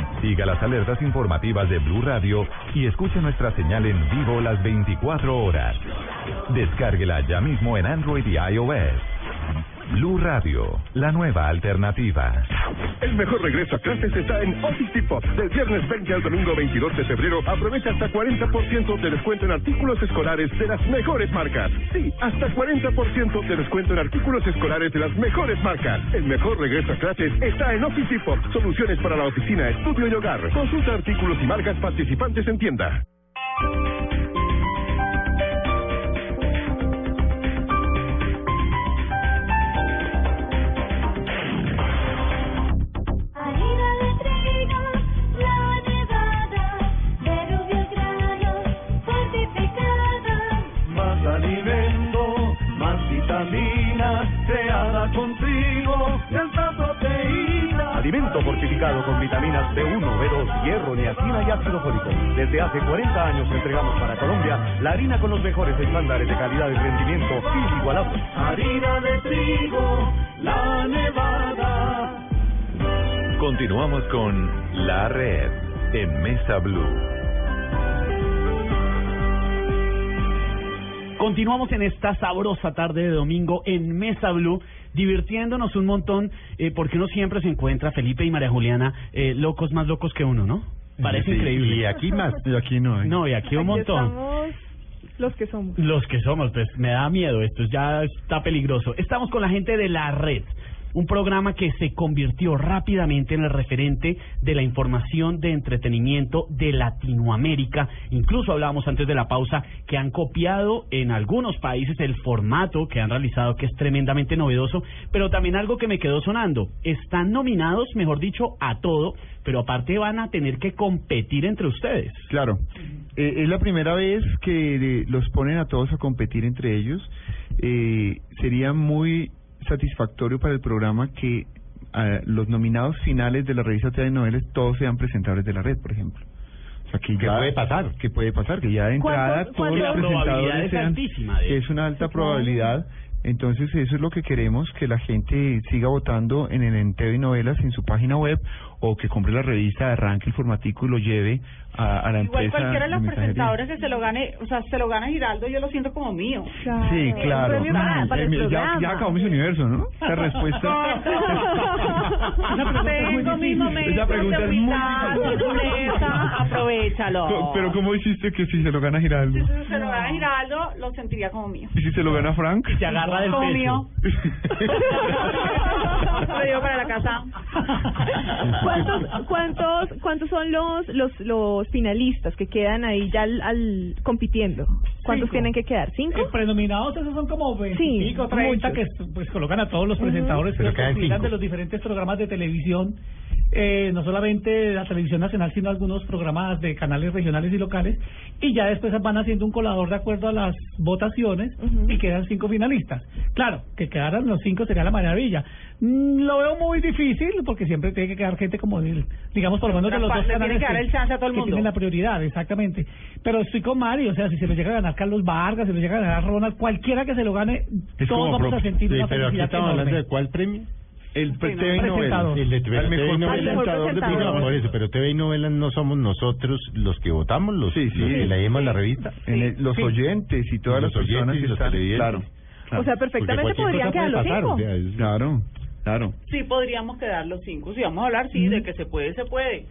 Siga las alertas informativas de Blue Radio y escuche nuestra señal en vivo las 24 horas. Descárguela ya mismo en Android y iOS. Blue Radio, la nueva alternativa. El mejor regreso a clases está en Office Depot. Del viernes 20 al domingo 22 de febrero, aprovecha hasta 40% de descuento en artículos escolares de las mejores marcas. Sí, hasta 40% de descuento en artículos escolares de las mejores marcas. El mejor regreso a clases está en Office Depot. Soluciones para la oficina, estudio y hogar. Consulta artículos y marcas participantes en tienda. Cargado con vitaminas B1, B2, hierro, niacina y ácido fólico. Desde hace 40 años entregamos para Colombia la harina con los mejores estándares de calidad y rendimiento inigualables. Harina de trigo, la nevada. Continuamos con La Red en Mesa Blue. Continuamos en esta sabrosa tarde de domingo en Mesa Blue, divirtiéndonos un montón, eh, porque uno siempre se encuentra, Felipe y María Juliana, eh, locos más locos que uno, ¿no? Parece Sí, increíble. y aquí más. Y aquí no. ¿eh? No, y aquí un montón. Estamos los que somos. Los que somos, pues me da miedo esto, ya está peligroso. Estamos con la gente de la red, un programa que se convirtió rápidamente en el referente de la información de entretenimiento de Latinoamérica. Incluso hablábamos antes de la pausa que han copiado en algunos países el formato que han realizado, que es tremendamente novedoso, pero también algo que me quedó sonando. Están nominados, mejor dicho, a todo, pero aparte van a tener que competir entre ustedes. Claro. Eh, es la primera vez que eh, los ponen a todos a competir entre ellos. Eh, sería muy satisfactorio para el programa que ah, los nominados finales de la revista Telenovelas todos sean presentadores de la red, por ejemplo. O sea, que ¿Qué ya puede pasar? que puede pasar, que ya de entrada ¿Cuántos- todos los presentadores es sean, que es una alta Sí, claro. probabilidad. Entonces eso es lo que queremos, que la gente siga votando en el en TV Novelas, en su página web, o que compre la revista, arranque el formatico y lo lleve a, a la Igual empresa. cualquiera de los presentadores que se lo gane, o sea, se lo gana Giraldo, yo lo siento como mío. Sí, claro. premio para- para Eh, ya, ya acabamos ese universo, ¿no? Esa respuesta. Tengo mis momentos Esa pregunta es muy aprovechalo. Pero ¿cómo hiciste que si se lo gana Giraldo? Si se lo gana Giraldo, lo sentiría como mío. ¿Y si se lo gana Frank? Se agarra del Como pecho. mío. Lo llevo para la casa. ¿Cuántos, cuántos, cuántos son los, los, los finalistas que quedan ahí ya al, al- compitiendo? ¿Cuántos Cinco. tienen que quedar? ¿Cinco? Eh, prenominados, esos son como 20 Sí, y pico, 30 que pues colocan a todos los presentadores que Pero los de los diferentes programas de televisión, eh, no solamente de la televisión nacional, sino algunos programas de canales regionales y locales, y ya después van haciendo un colador de acuerdo a las votaciones Ujú. y quedan cinco finalistas. Claro, que quedaran los cinco sería la maravilla. Mm, Lo veo muy difícil porque siempre tiene que quedar gente como, del- digamos, por lo menos de los dos canales que dar el chance a todo el que mundo. tienen la prioridad, exactamente. Pero estoy con Mario, o sea, si se lo llega a ganar Carlos Vargas, si se lo llega a ganar Ronald, cualquiera que se lo gane, Es todos vamos a sentir Sí, una pero aquí felicidad estamos enorme. hablando de cuál premio. El pre- TV presentador. Novelas. El de TV mejor novelas. presentador de. No, por eso, pero TV y novelas no somos nosotros los que votamos, los, Sí, sí. los que leemos la revista. En el- los Sí. oyentes y todas Los las personas oyentes y que los están. televidentes. Claro, claro. O sea, perfectamente podrían quedar los cinco. o sea, es- Claro, claro. Sí, podríamos quedar los cinco. Si vamos a hablar, sí, de que se puede, se puede.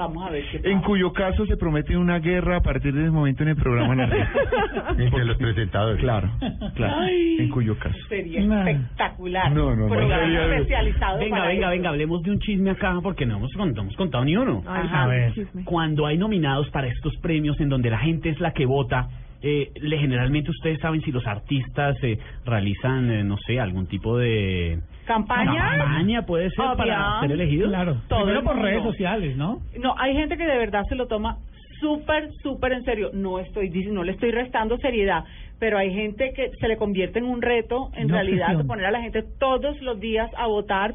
Vamos a ver qué pasa. En cuyo caso se promete una guerra a partir de ese momento en el programa La entre los presentadores. Claro, claro. Ay. En cuyo caso. Sería Nah. espectacular. No, no, no. Programa Sería- especializado Venga, para venga, eso. venga, hablemos de un chisme acá porque no hemos, no hemos contado ni uno. Ay, A ver. Cuando hay nominados para estos premios en donde la gente es la que vota, eh, le, generalmente ustedes saben si los artistas eh, realizan, eh, no sé, algún tipo de ¿Campaña? campaña, puede ser, Obvio. para ser elegidos. Claro, Todo primero el por redes sociales, ¿no? No, hay gente que de verdad se lo toma súper, súper en serio. No estoy no le estoy restando seriedad, pero hay gente que se le convierte en un reto, en realidad, de poner a la gente todos los días a votar.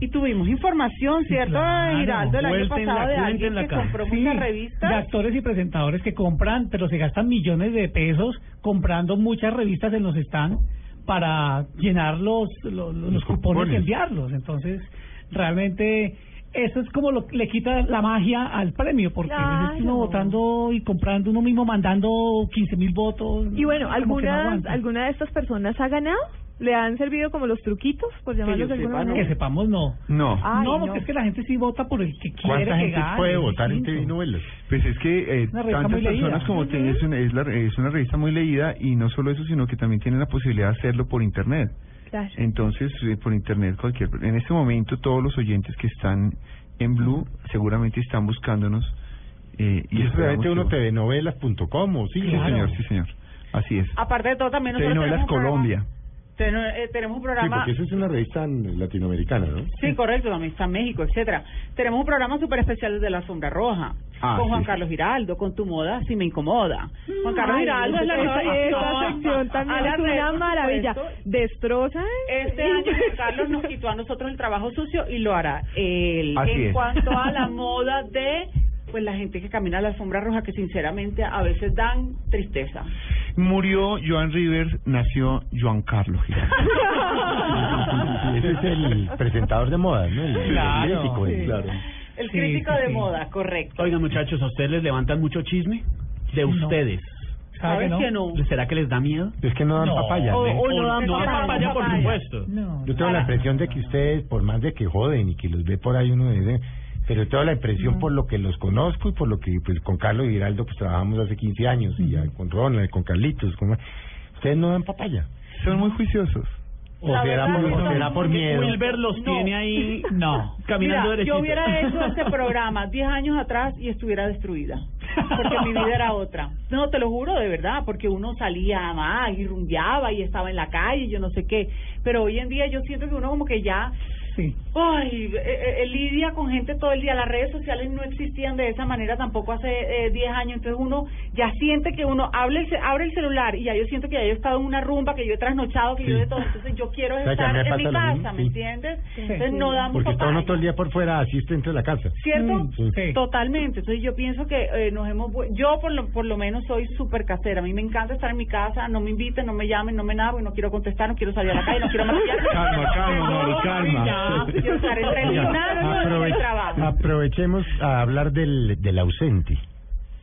Y tuvimos información, ¿cierto, claro. Giraldo, el año pasado de alguien que compró Sí, muchas de revistas? actores y presentadores que compran, pero se gastan millones de pesos comprando muchas revistas en los stands para llenar los, los, los cupones, cupones. y enviarlos. Entonces, realmente eso es como lo le quita la magia al premio, porque Claro. es uno votando y comprando uno mismo, mandando 15 mil votos. Y bueno, no ¿alguna. ¿alguna de estas personas ha ganado? ¿Le han servido como los truquitos, por llamarlos de alguna Que manera? sepamos, no. No. Ay, no, no. porque es que la gente sí vota por el que quiere ¿Cuánta que gente gane, puede votar en. TV novelas? Pues es que eh, tantas personas como te es una, es, la- es una revista muy leída y no solo eso, sino que también tienen la posibilidad de hacerlo por internet. Claro. Entonces, eh, por internet cualquier... En este momento todos los oyentes que están en Blue seguramente están buscándonos. Eh, Y es realmente uno que- tvnovelas.com o sí, Sí, claro. señor, sí, señor. Así es. Aparte de todo, también nosotros un programa- Eh, tenemos un Sí, programa... porque eso es una revista latinoamericana, ¿no? Sí, correcto, también está en México, etcétera. Tenemos un programa súper especial de la Alfombra Roja, Ah, con Juan sí. Carlos Giraldo, con Tu Moda Si Me Incomoda. Juan Carlos Ay, Giraldo es la esa edición. sección también A la es una maravilla. Destroza. Este año Juan Carlos nos quitó a nosotros el trabajo sucio y lo hará él. Así en es. cuanto a la moda de pues la gente que camina a la alfombra roja que sinceramente a veces dan tristeza. Murió Joan Rivers, nació Joan Carlos. Ese es el presentador de moda, ¿no? El, el Claro, crítico, el- sí. claro. El crítico sí, de sí. moda, correcto. Oigan, muchachos, ¿a ustedes les levantan mucho chisme? De No. ustedes. ¿Sabes que no? ¿Será que les da miedo? Es que no dan No. papaya. O- ¿no? o no dan no papaya, papaya, por supuesto. No. Yo tengo la impresión de que ustedes, por más de que joden y que los ve por ahí uno dice, pero tengo la impresión por lo que los conozco y por lo que pues con Carlos Giraldo pues trabajamos hace 15 años y ya con Ronald, con Carlitos, con... ustedes no dan papaya. Son muy juiciosos. O será verdad por, o no. será por miedo. Wilber los No. tiene ahí caminando Mira, derechito. yo hubiera hecho este programa 10 años atrás y estuviera destruida. Porque mi vida era otra. No, te lo juro de verdad, porque uno salía más y rumbeaba y estaba en la calle, y yo no sé qué. Pero hoy en día yo siento que uno como que ya Sí. Ay, eh, eh, lidia con gente todo el día. Las redes sociales no existían de esa manera tampoco hace eh, 10 años. Entonces uno ya siente que uno abre el, abre el celular y ya yo siento que ya yo he estado en una rumba, que yo he trasnochado, que Sí. yo de todo. Entonces yo quiero O sea, estar en mi casa, mismo, ¿me sí. entiendes? Entonces no damos Porque está uno todo el día por fuera, asiste dentro de la casa. ¿Cierto? Mm. Totalmente. Entonces yo pienso que eh, nos hemos... Yo por lo, por lo menos soy súper casera. A mí me encanta estar en mi casa, no me inviten, no me llamen, no me nada, porque no quiero contestar, no quiero salir a la calle, no quiero maquillarme. Calma, calma, calma. El Aprove- trabajo. aprovechemos a hablar del, del ausente.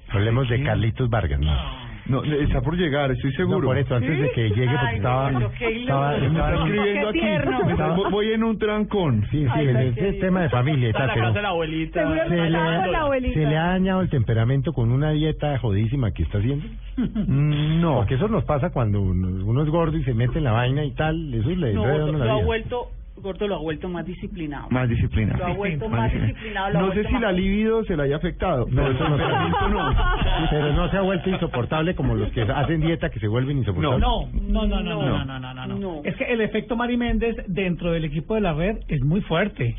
Hablemos de Carlitos Vargas, ¿no? No, está por llegar, estoy seguro. No, por eso, antes de que llegue, porque Ay, estaba, estaba. Me está escribiendo aquí. tierno. Me está- voy en un trancón. Sí, sí, Ay, es, es tema de familia Está la casa de la abuelita. Seguro se le, con la abuelita. se le ha dañado el temperamento con una dieta jodísima que está haciendo. Mm, No. Porque eso nos pasa cuando uno, uno es gordo y se mete en la vaina y tal, eso le No, uno la lo ha vuelto, Gordo lo ha vuelto más disciplinado. Más disciplinado. Lo ha vuelto más, disciplinado. No sé si la libido se la haya afectado. No, eso no, pero, no. pero no se ha vuelto insoportable como los que hacen dieta que se vuelven insoportables. No, no, no, no, no, no, no, no. no, no. Es que el efecto Mari Méndez dentro del equipo de la red es muy fuerte.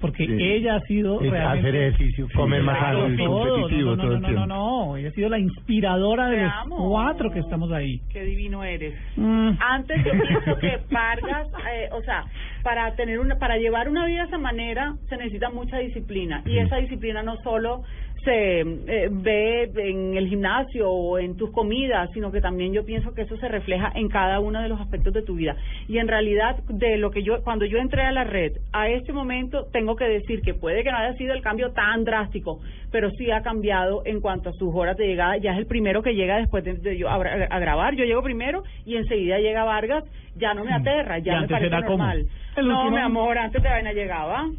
Porque Sí. ella ha sido Es realmente... hacer ejercicio, comer más Claro, sano. y todo, competitivo no, no, todo no, el no, no, tiempo. no, ella ha sido la inspiradora de Te los amo. cuatro que estamos ahí. Qué divino eres. Mm. Antes yo pienso que Vargas, eh, o sea, para tener una, para llevar una vida de esa manera se necesita mucha disciplina y esa disciplina no solo se eh, ve en el gimnasio o en tus comidas, sino que también yo pienso que eso se refleja en cada uno de los aspectos de tu vida. Y en realidad, de lo que yo, cuando yo entré a la red, a este momento tengo que decir que puede que no haya sido el cambio tan drástico, pero sí ha cambiado en cuanto a sus horas de llegada. Ya es el primero que llega después de, de yo a, a grabar. Yo llego primero y enseguida llega Vargas. Ya no me aterra, ¿Y ya me parece normal. No, último- mi amor, antes de vaina llegaba.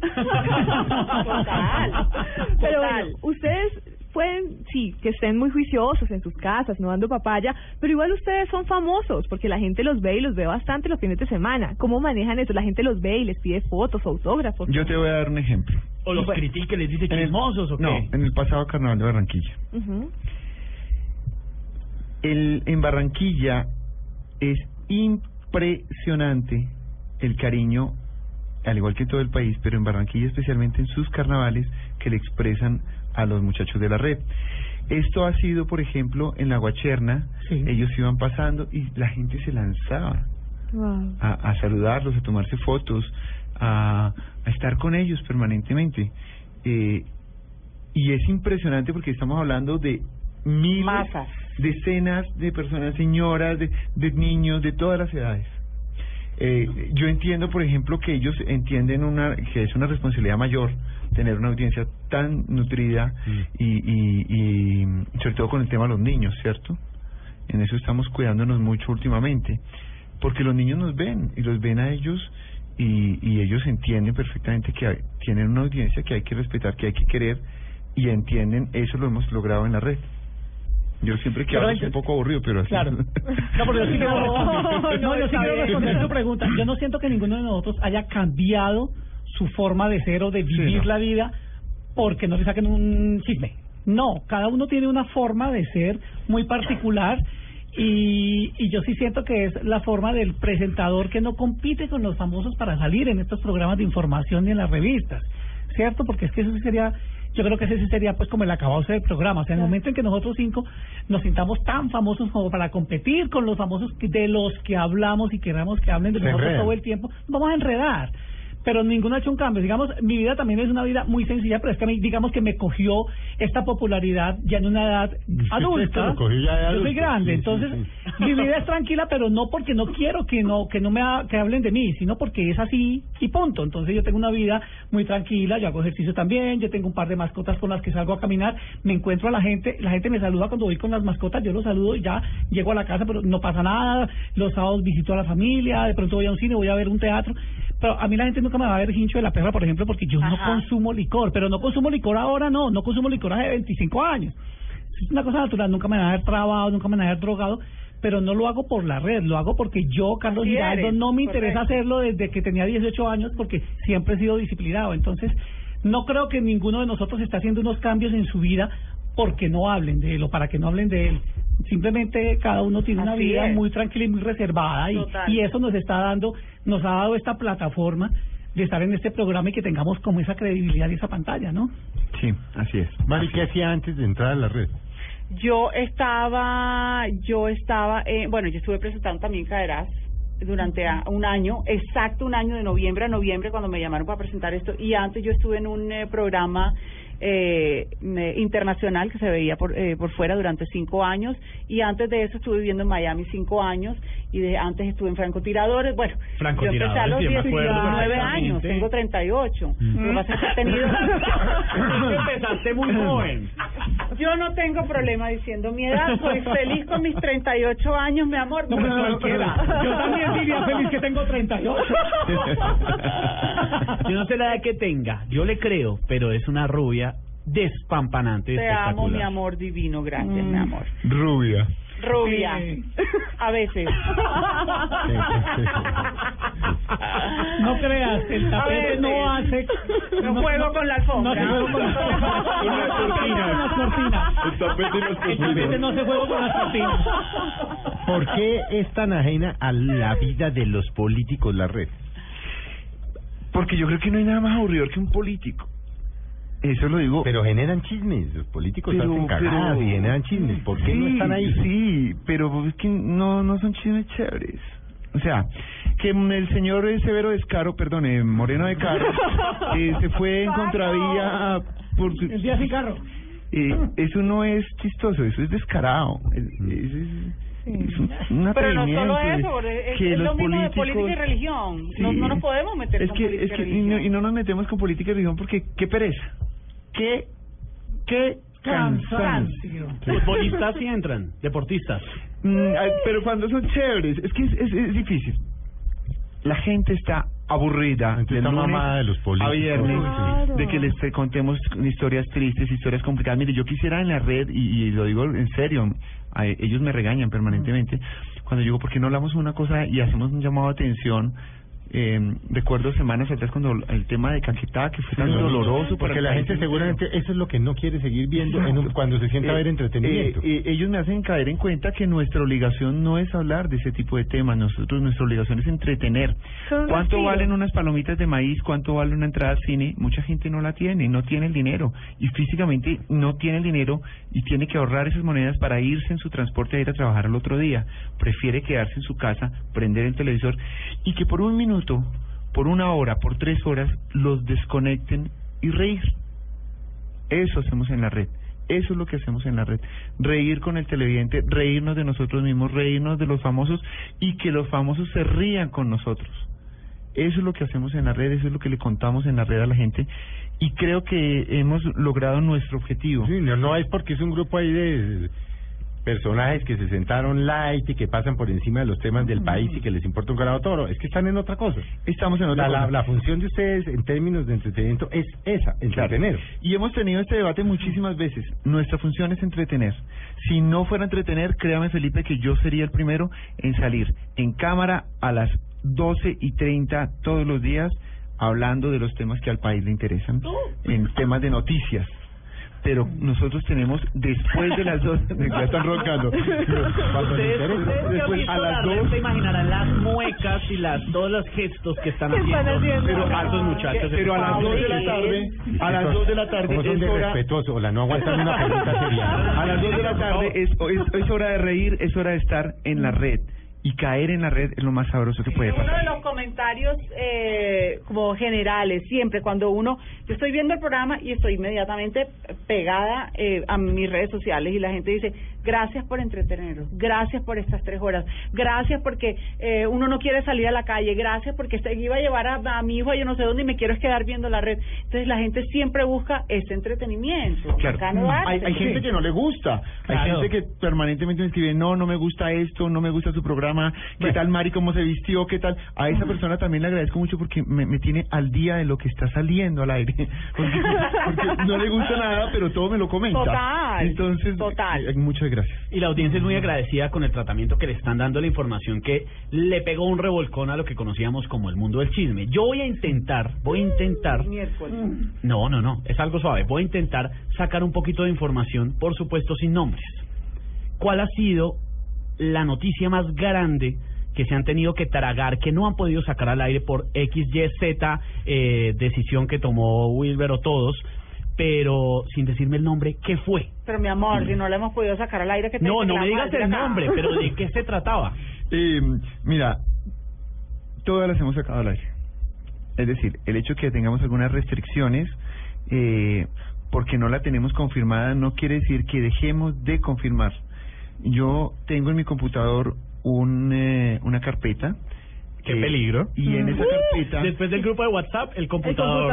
Total. Pero Total. bueno, ustedes pueden, sí, que estén muy juiciosos en sus casas, no dando papaya, pero igual ustedes son famosos, porque la gente los ve y los ve bastante los fines de semana. ¿Cómo manejan eso? La gente los ve y les pide fotos, autógrafos. Yo te voy a dar un ejemplo. O los Bueno. critica les dice chismosos o qué. No, en el pasado carnaval de Barranquilla. El, en Barranquilla es impresionante el cariño, al igual que en todo el país, pero en Barranquilla especialmente en sus carnavales que le expresan a los muchachos de la red. Esto ha sido, por ejemplo, en la Guacherna, Sí. ellos iban pasando y la gente se lanzaba Wow. a, a saludarlos, a tomarse fotos, a, a estar con ellos permanentemente. Eh, y es impresionante porque estamos hablando de miles, Masas. decenas de personas, señoras, de, de niños, de todas las edades. Eh, yo entiendo, por ejemplo, que ellos entienden una que es una responsabilidad mayor tener una audiencia tan nutrida y, y, y sobre todo con el tema de los niños, ¿cierto? En eso estamos cuidándonos mucho últimamente, porque los niños nos ven y los ven a ellos y, y ellos entienden perfectamente que hay- tienen una audiencia que hay que respetar, que hay que querer y entienden, eso lo hemos logrado en la red. Yo siempre que hablo es un poco aburrido, pero así. Claro. No, pero yo sí quiero responder, no, yo sí quiero responder tu pregunta. Yo no siento que ninguno de nosotros haya cambiado su forma de ser o de vivir no. la vida porque no le saquen un chisme. No, cada uno tiene una forma de ser muy particular Y, y yo sí siento que es la forma del presentador que no compite con los famosos para salir en estos programas de información y en las revistas, ¿cierto? Porque es que eso sí sería, yo creo que ese sí sería pues como el acabose del programa. O sea, en el momento en que nosotros cinco nos sintamos tan famosos como para competir con los famosos de los que hablamos y queramos que hablen de nosotros todo el tiempo, vamos a enredar pero ninguno ha hecho un cambio. Digamos, mi vida también es una vida muy sencilla, pero es que a mí, digamos que me cogió esta popularidad ya en una edad adulta. de Yo soy adulto, grande, sí, sí, entonces sí. mi vida es tranquila, pero no porque no quiero que no que no me ha- que hablen de mí, sino porque es así y punto. Entonces yo tengo una vida muy tranquila, yo hago ejercicio también, yo tengo un par de mascotas con las que salgo a caminar, me encuentro a la gente, la gente me saluda cuando voy con las mascotas, yo los saludo y ya llego a la casa, pero no pasa nada. Los sábados visito a la familia, de pronto voy a un cine, voy a ver un teatro. Pero a mí la gente nunca me va a ver hincho de la perra, por ejemplo, porque yo no consumo licor, pero no consumo licor ahora, no, no consumo licor hace 25 años. Es una cosa natural, nunca me van a haber trabado, nunca me van a haber drogado, pero no lo hago por la red, lo hago porque yo, Carlos Giraldo, no me interesa correcto. hacerlo desde que tenía 18 años porque siempre he sido disciplinado. Entonces, no creo que ninguno de nosotros esté haciendo unos cambios en su vida porque no hablen de él o para que no hablen de él. Simplemente cada uno tiene una vida es. muy tranquila y muy reservada y, y eso nos está dando, nos ha dado esta plataforma de estar en este programa y que tengamos como esa credibilidad y esa pantalla, ¿no? Sí, así es. Mari, ¿qué hacía antes de entrar a la red? Yo estaba, yo estaba, eh, bueno, yo estuve presentando también Caerás durante a- un año, exacto un año de noviembre a noviembre cuando me llamaron para presentar esto y antes yo estuve en un eh, programa eh, eh, internacional que se veía por, eh, por fuera durante cinco años y antes de eso estuve viviendo en Miami cinco años y de antes estuve en francotiradores, bueno, yo empecé a los Francotiradores, sí, me acuerdo 19 perfectamente. años, tengo 38, Mm. lo que pasa es que he tenido... Empezaste muy joven. Yo no tengo problema diciendo mi edad, soy feliz con mis 38 años, mi amor. No, pues cualquiera. Yo también diría feliz que tengo 38. Yo no sé la edad que tenga, yo le creo, pero es una rubia despampanante, Te amo, mi amor divino, gracias, mi amor. Rubia. Rubia, Sí. a veces. No creas, el tapete no hace... No juego con la alfombra. No se juega con las Con las cortinas. El tapete y las El tapete no se juega con las cortinas. ¿Por qué es tan ajena a la vida de los políticos la red? Porque yo creo que no hay nada más aburridor que un político. Eso lo digo. Pero generan chismes, los políticos Pero- hacen cagadas pero- y generan chismes. ¿Por qué no están ahí? Sí, pero es que no, no son chismes chéveres. O sea, que el señor Severo Descaro, perdón, Moreno de Caro, eh, se fue en contravía por El día sin carro. eh, eso no es chistoso, eso es descarado. Es, es- es- es un, Pero no atrevimiento, solo es- eso, es, que es los lo mismo de políticos- política y religión. No, Sí. no nos podemos meter es con que, política es que y y, no, y no nos metemos con política y religión porque qué pereza. Qué, qué cansancio. Futbolistas sí entran, deportistas. Mm, pero cuando son chéveres, es que es, es, es difícil. La gente está aburrida del está lunes mamada de los políticos. a viernes, Claro. de que les contemos historias tristes, historias complicadas. Mire, yo quisiera en la red, y, y lo digo en serio, a- ellos me regañan permanentemente, cuando digo, ¿por qué no hablamos de una cosa y hacemos un llamado de atención? Eh, recuerdo semanas atrás cuando el tema de Caquetá, que fue tan doloroso Porque la gente seguramente eso es lo que no quiere seguir viendo en un- cuando se sienta a ver Eh, entretenimiento. eh, eh, ellos me hacen caer en cuenta que nuestra obligación no es hablar de ese tipo de temas. Nosotros, nuestra obligación es entretener. Son ¿Cuánto valen unas palomitas de maíz? ¿Cuánto vale una entrada al cine? Mucha gente no la tiene, no tiene el dinero. Y físicamente no tiene el dinero y tiene que ahorrar esas monedas para irse en su transporte a ir a trabajar al otro día. Prefiere quedarse en su casa, prender el televisor y que por un minuto, por una hora, por tres horas, los desconecten y reír. Eso hacemos en la red. Eso es lo que hacemos en la red. Reír con el televidente, reírnos de nosotros mismos, reírnos de los famosos y que los famosos se rían con nosotros. Eso es lo que hacemos en la red, eso es lo que le contamos en la red a la gente y creo que hemos logrado nuestro objetivo. Sí, no, no es porque es un grupo ahí de personajes que se sentaron light y que pasan por encima de los temas del país y que les importa un grado toro. Es que están en otra cosa. Estamos en otra la, cosa. la función de ustedes en términos de entretenimiento es esa, entretener. Y hemos tenido este debate muchísimas veces. Nuestra función es entretener. Si no fuera entretener, créame Felipe que yo sería el primero en salir en cámara a las 12 y 30 todos los días hablando de los temas que al país le interesan, en temas de noticias. Pero nosotros tenemos después de las dos, ya están roncando. Después visto a la las red dos se imaginarán las muecas y las todos los gestos que están ¿Qué están haciendo, pero Pero- altos muchachos. pero a las dos de la tarde, a las dos de la tarde ¿Cómo son es de hora, respetuosos? Hola, no aguantan una pregunta seria. a las dos de la tarde es, es, es hora de reír, es hora de estar en la red. Y caer en la red es lo más sabroso que puede Uno de pasar. los comentarios eh, como generales, siempre cuando uno, yo estoy viendo el programa y estoy inmediatamente pegada eh, a mis redes sociales y la gente dice, gracias por entretenernos, gracias por estas tres horas, gracias porque eh, uno no quiere salir a la calle, gracias porque este- iba a llevar a, a mi hijo a yo no sé dónde y me quiero es quedar viendo la red. Entonces la gente siempre busca ese entretenimiento. Claro, Acá no hay, hay gente que no le gusta, hay Claro. gente que permanentemente me escribe, no, no me gusta esto, no me gusta su programa, qué tal Mari, cómo se vistió, qué tal. A esa persona también le agradezco mucho porque me, me tiene al día de lo que está saliendo al aire, porque, porque no le gusta nada, pero todo me lo comenta. Total, Entonces, total. eh, muchas gracias. Y la audiencia es muy agradecida con el tratamiento que le están dando a la información que le pegó un revolcón a lo que conocíamos como el mundo del chisme. Yo voy a intentar, voy a intentar Miércoles. No, no, no, es algo suave. Voy a intentar sacar un poquito de información, por supuesto sin nombres. ¿Cuál ha sido la noticia más grande que se han tenido que tragar, que no han podido sacar al aire por X, Y, Z, eh, decisión que tomó Wilber o todos, pero sin decirme el nombre, ¿qué fue? Pero mi amor, si no le hemos podido sacar al aire que te No, no me digas el acá. nombre, pero ¿de qué se trataba? Eh, mira, todas las hemos sacado al aire. Es decir, el hecho que tengamos algunas restricciones, eh, porque no la tenemos confirmada, no quiere decir que dejemos de confirmar. Yo tengo en mi computador un, eh, una carpeta. Qué eh, peligro. Y en esa carpeta Después del grupo de WhatsApp, el computador.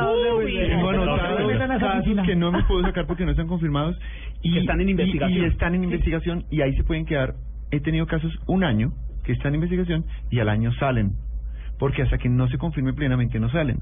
tengo no, anotados no, no, no, no. casos que no me puedo sacar porque no están confirmados. Y, Que están en y- investigación. Y, están en investigación y ahí se pueden quedar. He tenido casos un año que están en investigación y al año salen. Porque hasta que no se confirme plenamente no salen.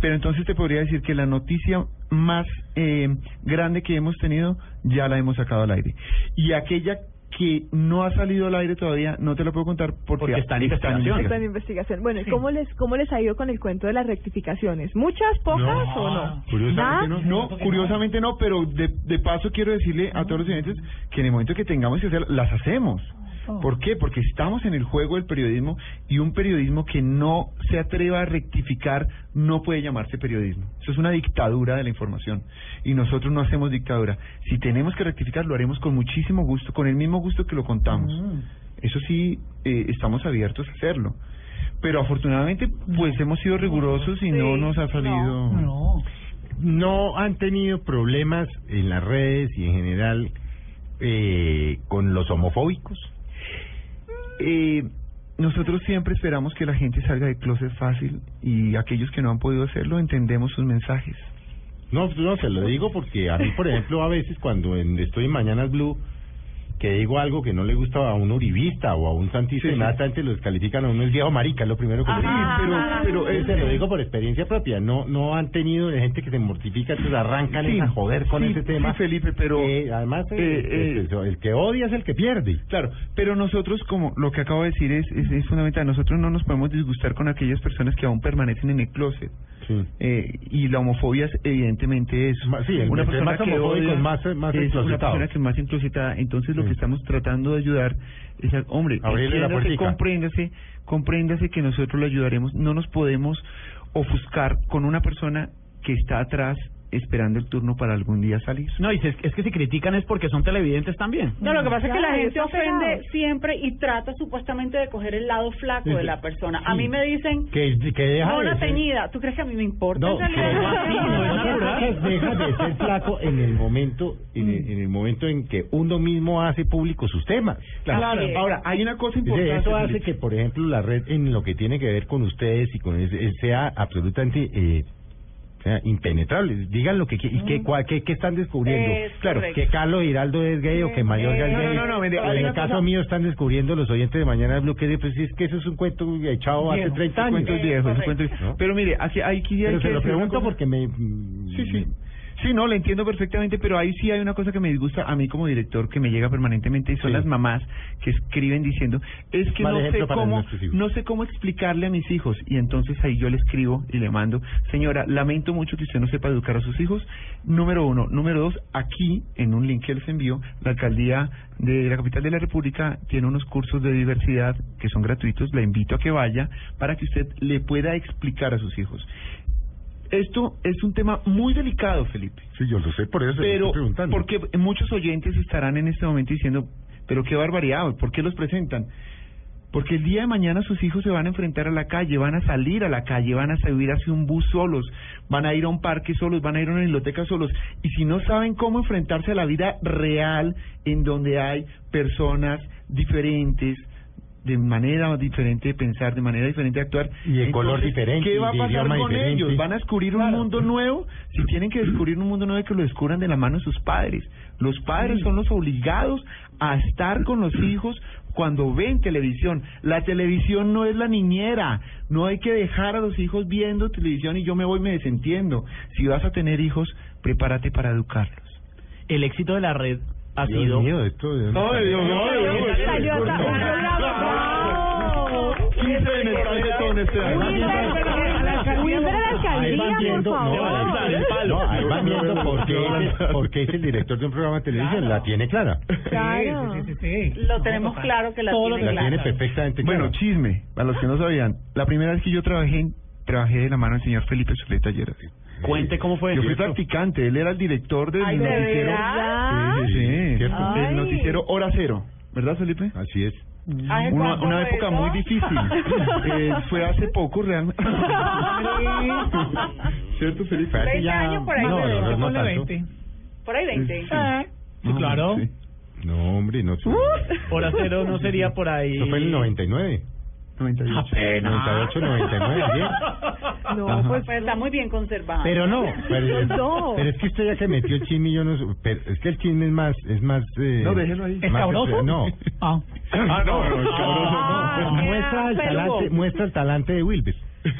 Pero entonces te podría decir que la noticia más eh, grande que hemos tenido ya la hemos sacado al aire. Y aquella que no ha salido al aire todavía no te la puedo contar porque, Porque está en investigación. Está en investigación. Bueno, ¿y cómo les cómo les ha ido con el cuento de las rectificaciones? ¿Muchas, pocas o no? Curiosamente no, no, curiosamente no, pero de, de paso quiero decirle a todos los oyentes que en el momento que tengamos que hacer, las hacemos. ¿Por qué? Porque estamos en el juego del periodismo y un periodismo que no se atreva a rectificar no puede llamarse periodismo. Eso es una dictadura de la información y nosotros no hacemos dictadura. Si tenemos que rectificar, lo haremos con muchísimo gusto, con el mismo gusto que lo contamos. Eso sí, eh, estamos abiertos a hacerlo. Pero afortunadamente, pues hemos sido rigurosos y no nos ha salido... No. No han tenido problemas en las redes y en general eh, con los homofóbicos. Eh, nosotros siempre esperamos que la gente salga de closet fácil y aquellos que no han podido hacerlo entendemos sus mensajes. No, no, se lo digo porque a mí, por ejemplo, a veces cuando en- estoy en Mañanas Blue, que digo algo que no le gusta a un uribista o a un santista, Sí, sí. inmediatamente lo descalifican a uno el viejo marica, es lo primero que le digo. Pero, pero Eh, se lo digo por experiencia propia, no no han tenido de gente que se mortifica, entonces arrancan Sí, a joder con sí, ese tema. sí, Felipe, pero- además eh, eh, eh, es eso, el que odia es el que pierde. Claro, pero nosotros, como lo que acabo de decir, es, es, es fundamental. Nosotros no nos podemos disgustar con aquellas personas que aún permanecen en el closet. Sí. Eh, y la homofobia es evidentemente eso. Sí, el- una persona más que homofóbico odia es más- más es una persona que es más enclosetada. Entonces lo Sí. Que estamos tratando de ayudar es, hombre, entiéndase, compréndase, compréndase que nosotros le ayudaremos. No nos podemos ofuscar con una persona que está atrás esperando el turno para algún día salir. No, y es, es que si critican es porque son televidentes también. No, lo que pasa es que la gente ofende pegado. siempre y trata supuestamente de coger el lado flaco Sí, de la persona. A mí me dicen, Que, que deja no de teñida. ¿Tú crees que a mí me importa No, en realidad? No. Deja de ser flaco en el momento en el, en el momento en que uno mismo hace público sus temas. Claro. Ahora, hay una cosa importante. Eso hace que, por ejemplo, la red en lo que tiene que ver con ustedes y con ese, sea absolutamente eh, sea impenetrable. Digan lo que qui- y qué, cua- qué, qué están descubriendo. Es claro, correcto. que Carlos Giraldo es gay o que Mayorga es gay. no, no, no, en el caso mío están descubriendo los oyentes de Mañana Blue que pues, es que eso es un cuento echado hace Viejo, 30 ese años. Pero mire, aquí, aquí hay Pero que se lo pregunto cosa. porque me... Sí, sí. Sí, no, le entiendo perfectamente, pero ahí sí hay una cosa que me disgusta a mí como director que me llega permanentemente y son Sí. las mamás que escriben diciendo, es que Mal no sé cómo no sé cómo explicarle a mis hijos y entonces ahí yo le escribo y le mando, señora, lamento mucho que usted no sepa educar a sus hijos. Número uno, número dos, aquí en un link que les envío, la alcaldía de la capital de la República tiene unos cursos de diversidad que son gratuitos, la invito a que vaya para que usted le pueda explicar a sus hijos. Esto es un tema muy delicado, Felipe. Sí, yo lo sé, por eso Pero, estoy preguntando. porque muchos oyentes estarán en este momento diciendo, pero qué barbaridad, ¿por qué los presentan? Porque el día de mañana sus hijos se van a enfrentar a la calle, van a salir a la calle, van a subir hacia un bus solos, van a ir a un parque solos, van a ir a una biblioteca solos. Y si no saben cómo enfrentarse a la vida real, en donde hay personas diferentes, de manera diferente de pensar, de manera diferente de actuar. Y de color diferente, ¿Qué va a pasar idioma con diferente. ellos? ¿Van a descubrir un mundo nuevo? Si tienen que descubrir un mundo nuevo, que lo descubran de la mano de sus padres. Los padres son los obligados a estar con los hijos cuando ven televisión. La televisión no es la niñera. No hay que dejar a los hijos viendo televisión y yo me voy y me desentiendo. Si vas a tener hijos, prepárate para educarlos. El éxito de la red ha Dios sido... mío, esto Ay, Dios mío, ay, Dios mío. 15 en el Calvetón este año. Wilber a la alcaldía, por favor. no, ahí van viendo por qué, es el, director de un programa de televisión, la tiene clara. Claro. Sí, sí, sí, sí. Lo tenemos claro que la Todo lo tiene La clara. tiene perfectamente clara. Bueno, chisme, para los que no sabían. La primera vez que yo trabajé, trabajé de la mano del señor Felipe Zuleta ayer. Cuente cómo fue. Yo fui practicante, él era el director del Ay, ¿de noticiero. verdad? Sí, sí, sí. ¿Cierto? El noticiero Hora Cero, ¿verdad, Felipe? Así es. ¿Hace Una, una época muy difícil. Eh, fue hace poco, realmente. ¿Cierto, Felipe? Hace 20 ya- años por ahí. No, no, no, no tanto. 20. Por ahí 20. Sí. Sí, claro. Sí. No, hombre, no. Hora cero no sería por ahí... Eso fue en el 99. 98. 98, 99, bien. No, Ajá. pues Pues está muy bien conservado. Pero no, pero, No. pero es que usted ya que metió el chisme, yo no sé, pero es que el chisme es más, es más... Eh, No, déjelo ahí. más ¿Escabroso? No. Ah. Ah, no, no, escabroso Ah. Pues no. muestra el talante, muestra el talante de Wilber.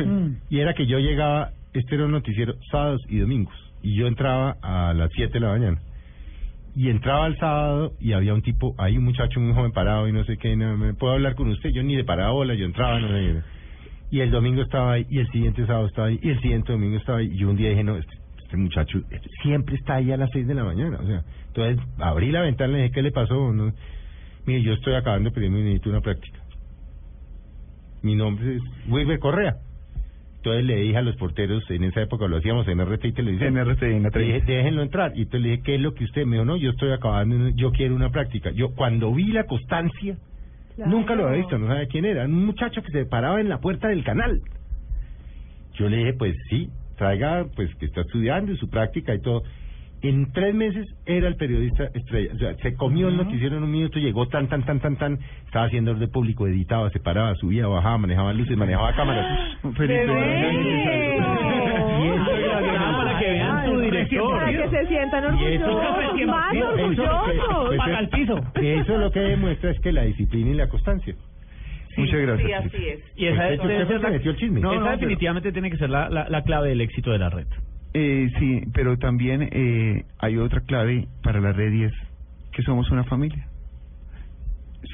Mm. Y era que yo llegaba, este era un noticiero sábados y domingos, y yo entraba a las 7 de la mañana. Y entraba el sábado y había un tipo, ahí un muchacho muy joven parado y no sé qué, no, ¿me puedo hablar con usted? Yo ni de paraba bola, yo entraba, no sé qué. Y el domingo estaba ahí, y el siguiente sábado estaba ahí, y el siguiente domingo estaba ahí. Y un día dije, no, este, este muchacho siempre está ahí a las 6 de la mañana. O sea, entonces abrí la ventana y le dije, ¿qué le pasó? No, Mire, yo estoy acabando de pedirme necesito una práctica. Mi nombre es Wilber Correa. Entonces le dije a los porteros, en esa época lo hacíamos en RT y televisión. En RT, en Le dije, déjenlo entrar. Y entonces le dije, ¿qué es lo que usted me dijo? No, yo estoy acabando, yo quiero una práctica. Yo cuando vi la constancia, Claro. nunca lo había visto, no sabía quién era. Un muchacho que se paraba en la puerta del canal. Yo le dije, pues sí, traiga, pues que está estudiando y su práctica y todo. En tres meses era el periodista estrella. O sea, se comió el noticiero en un minuto, llegó tan, tan, tan, tan, tan. Estaba haciendo orden público, editaba, se paraba, subía, bajaba, manejaba luces, manejaba cámaras. Felipe, Y eso para que vean su director. Para que se sientan Y eso- orgullosos, más orgullosos. pues, Paga el piso. Eso lo que demuestra es que la disciplina y la constancia. Muchas gracias. Sí, así es. Y esa, Usted- usted debe fue ser el que la- el chisme. No, esa no, pero- definitivamente tiene que ser la, la, la clave del éxito de la red. Eh, sí, pero también eh, hay otra clave para la red y es que somos una familia.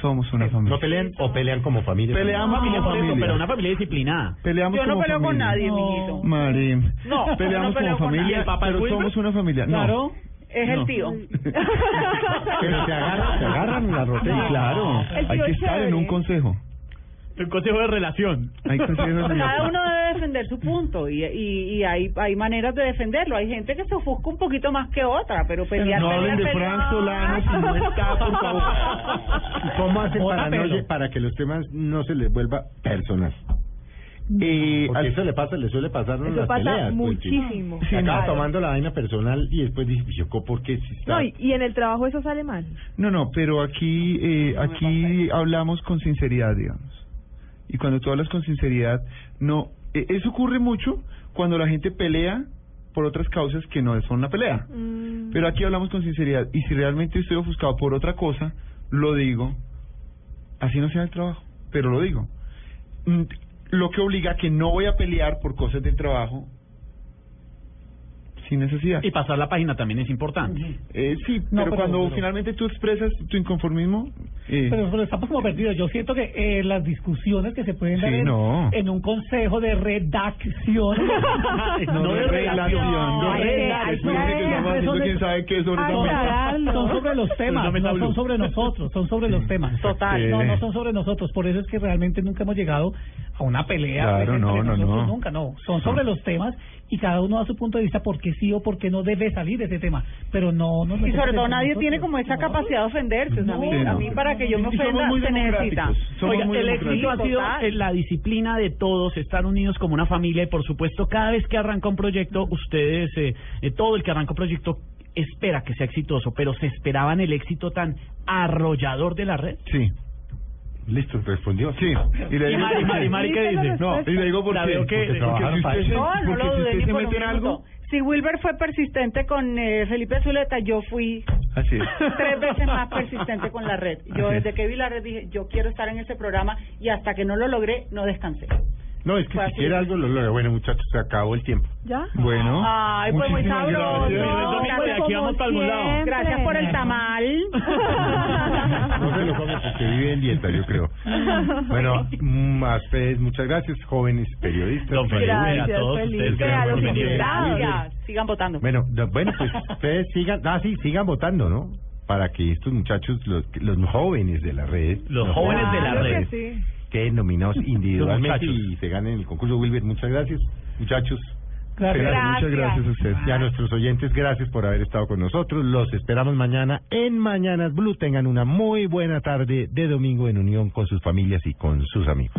Somos una familia. ¿No pelean o pelean como familia? Peleamos Familia como familia. pero una familia disciplinada. Peleamos Yo no como peleo con familia. nadie, No. mijito. Mari, No, peleamos no peleo como con nadie. familia, ¿Y el pero somos una familia. No. Claro. Es No. el tío. Pero se agarran, se agarran en la Sí, rotería. claro. Hay que estar en chévere. un consejo. El consejo de relación. Hay consejos de- Cada uno debe defender su punto y, y, y hay, hay maneras de defenderlo. Hay gente que se ofusca un poquito más que otra, pero pelear, No hablen de. Frank Solano si no está, por favor. ¿Y ¿Cómo hacen Bota para, no, para que los temas no se les vuelva personal? Eh, Porque al- eso le pasa, le suele pasar en las pasa peleas. pues, sí. muchísimo. Se acaba Claro. tomando la vaina personal y después dice, yo, ¿por qué si está? No, y, y en el trabajo eso sale mal. No, no, pero aquí eh, aquí hablamos con sinceridad, digamos. Y cuando tú hablas con sinceridad, no, eh, eso ocurre mucho cuando la gente pelea por otras causas que no son una pelea. Mm. Pero aquí hablamos con sinceridad y si realmente estoy ofuscado por otra cosa, lo digo. Así no sea el trabajo, pero lo digo. Mm, Lo que obliga a que no voy a pelear por cosas del trabajo sin necesidad. Y pasar la página también es importante. Eh, sí, No, pero, pero- cuando pero- finalmente tú expresas tu inconformismo, Pero, pero estamos como perdidos. Yo siento que eh, las discusiones que se pueden dar Sí, en, no. en un consejo de redacción. no, de relación, no de haciendo son- quién sabe qué sobre son, los temas, Pues no son sobre nosotros, son sobre los temas. Total. No, no son sobre nosotros. Por eso es que realmente nunca hemos llegado a una pelea. Claro, ejemplo, no, no, nosotros no. Nunca, no. Son sobre los temas y cada uno da su punto de vista por qué sí o por qué no debe salir de ese tema. Pero no, no. Y sobre todo nadie tiene como esa capacidad de ofenderse. A mí, a mí para que yo me ofenda muy se necesita. Oiga, muy el éxito ha sido la disciplina de todos, estar unidos como una familia y por supuesto cada vez que arranca un proyecto, ustedes, eh, eh, todo el que arranca un proyecto espera que sea exitoso, pero se esperaban el éxito tan arrollador de la red. Sí. Listo, respondió. Sí. Y le Y digo, Mari, Mari, Mari, ¿qué dice? No, y le digo porque, La veo que- porque, porque si usted se, No, no porque lo si dudé usted ni se por un mete en algo, minuto. Si Wilber fue persistente con eh, Felipe Zuleta, yo fui así es. tres veces más persistente con la red. Yo Así es. desde que vi la red dije, yo quiero estar en este programa y hasta que no lo logré, no descansé. No, es que si quiere algo lo logra. Bueno, muchachos, se acabó el tiempo. ¿Ya? Bueno. Ay, pues muy muchísimas sabroso. gracias. Aquí vamos para algún lado. Gracias por el tamal. No se lo come porque vive en dieta, yo creo. Bueno, mm, a ustedes muchas gracias, jóvenes periodistas. Don Felipe, a todos ustedes, gracias. Sigan votando. Bueno, no, bueno, pues ustedes sigan, ah, sí, sigan votando, ¿no? Para que estos muchachos, los, los jóvenes de la red, Los jóvenes de la red. que sí. Queden nominados individualmente y se ganen el concurso. Wilber, muchas gracias, muchachos. Gracias. Muchas gracias a usted. Y a nuestros oyentes, gracias por haber estado con nosotros. Los esperamos mañana en Mañanas Blue. Tengan una muy buena tarde de domingo en unión con sus familias y con sus amigos.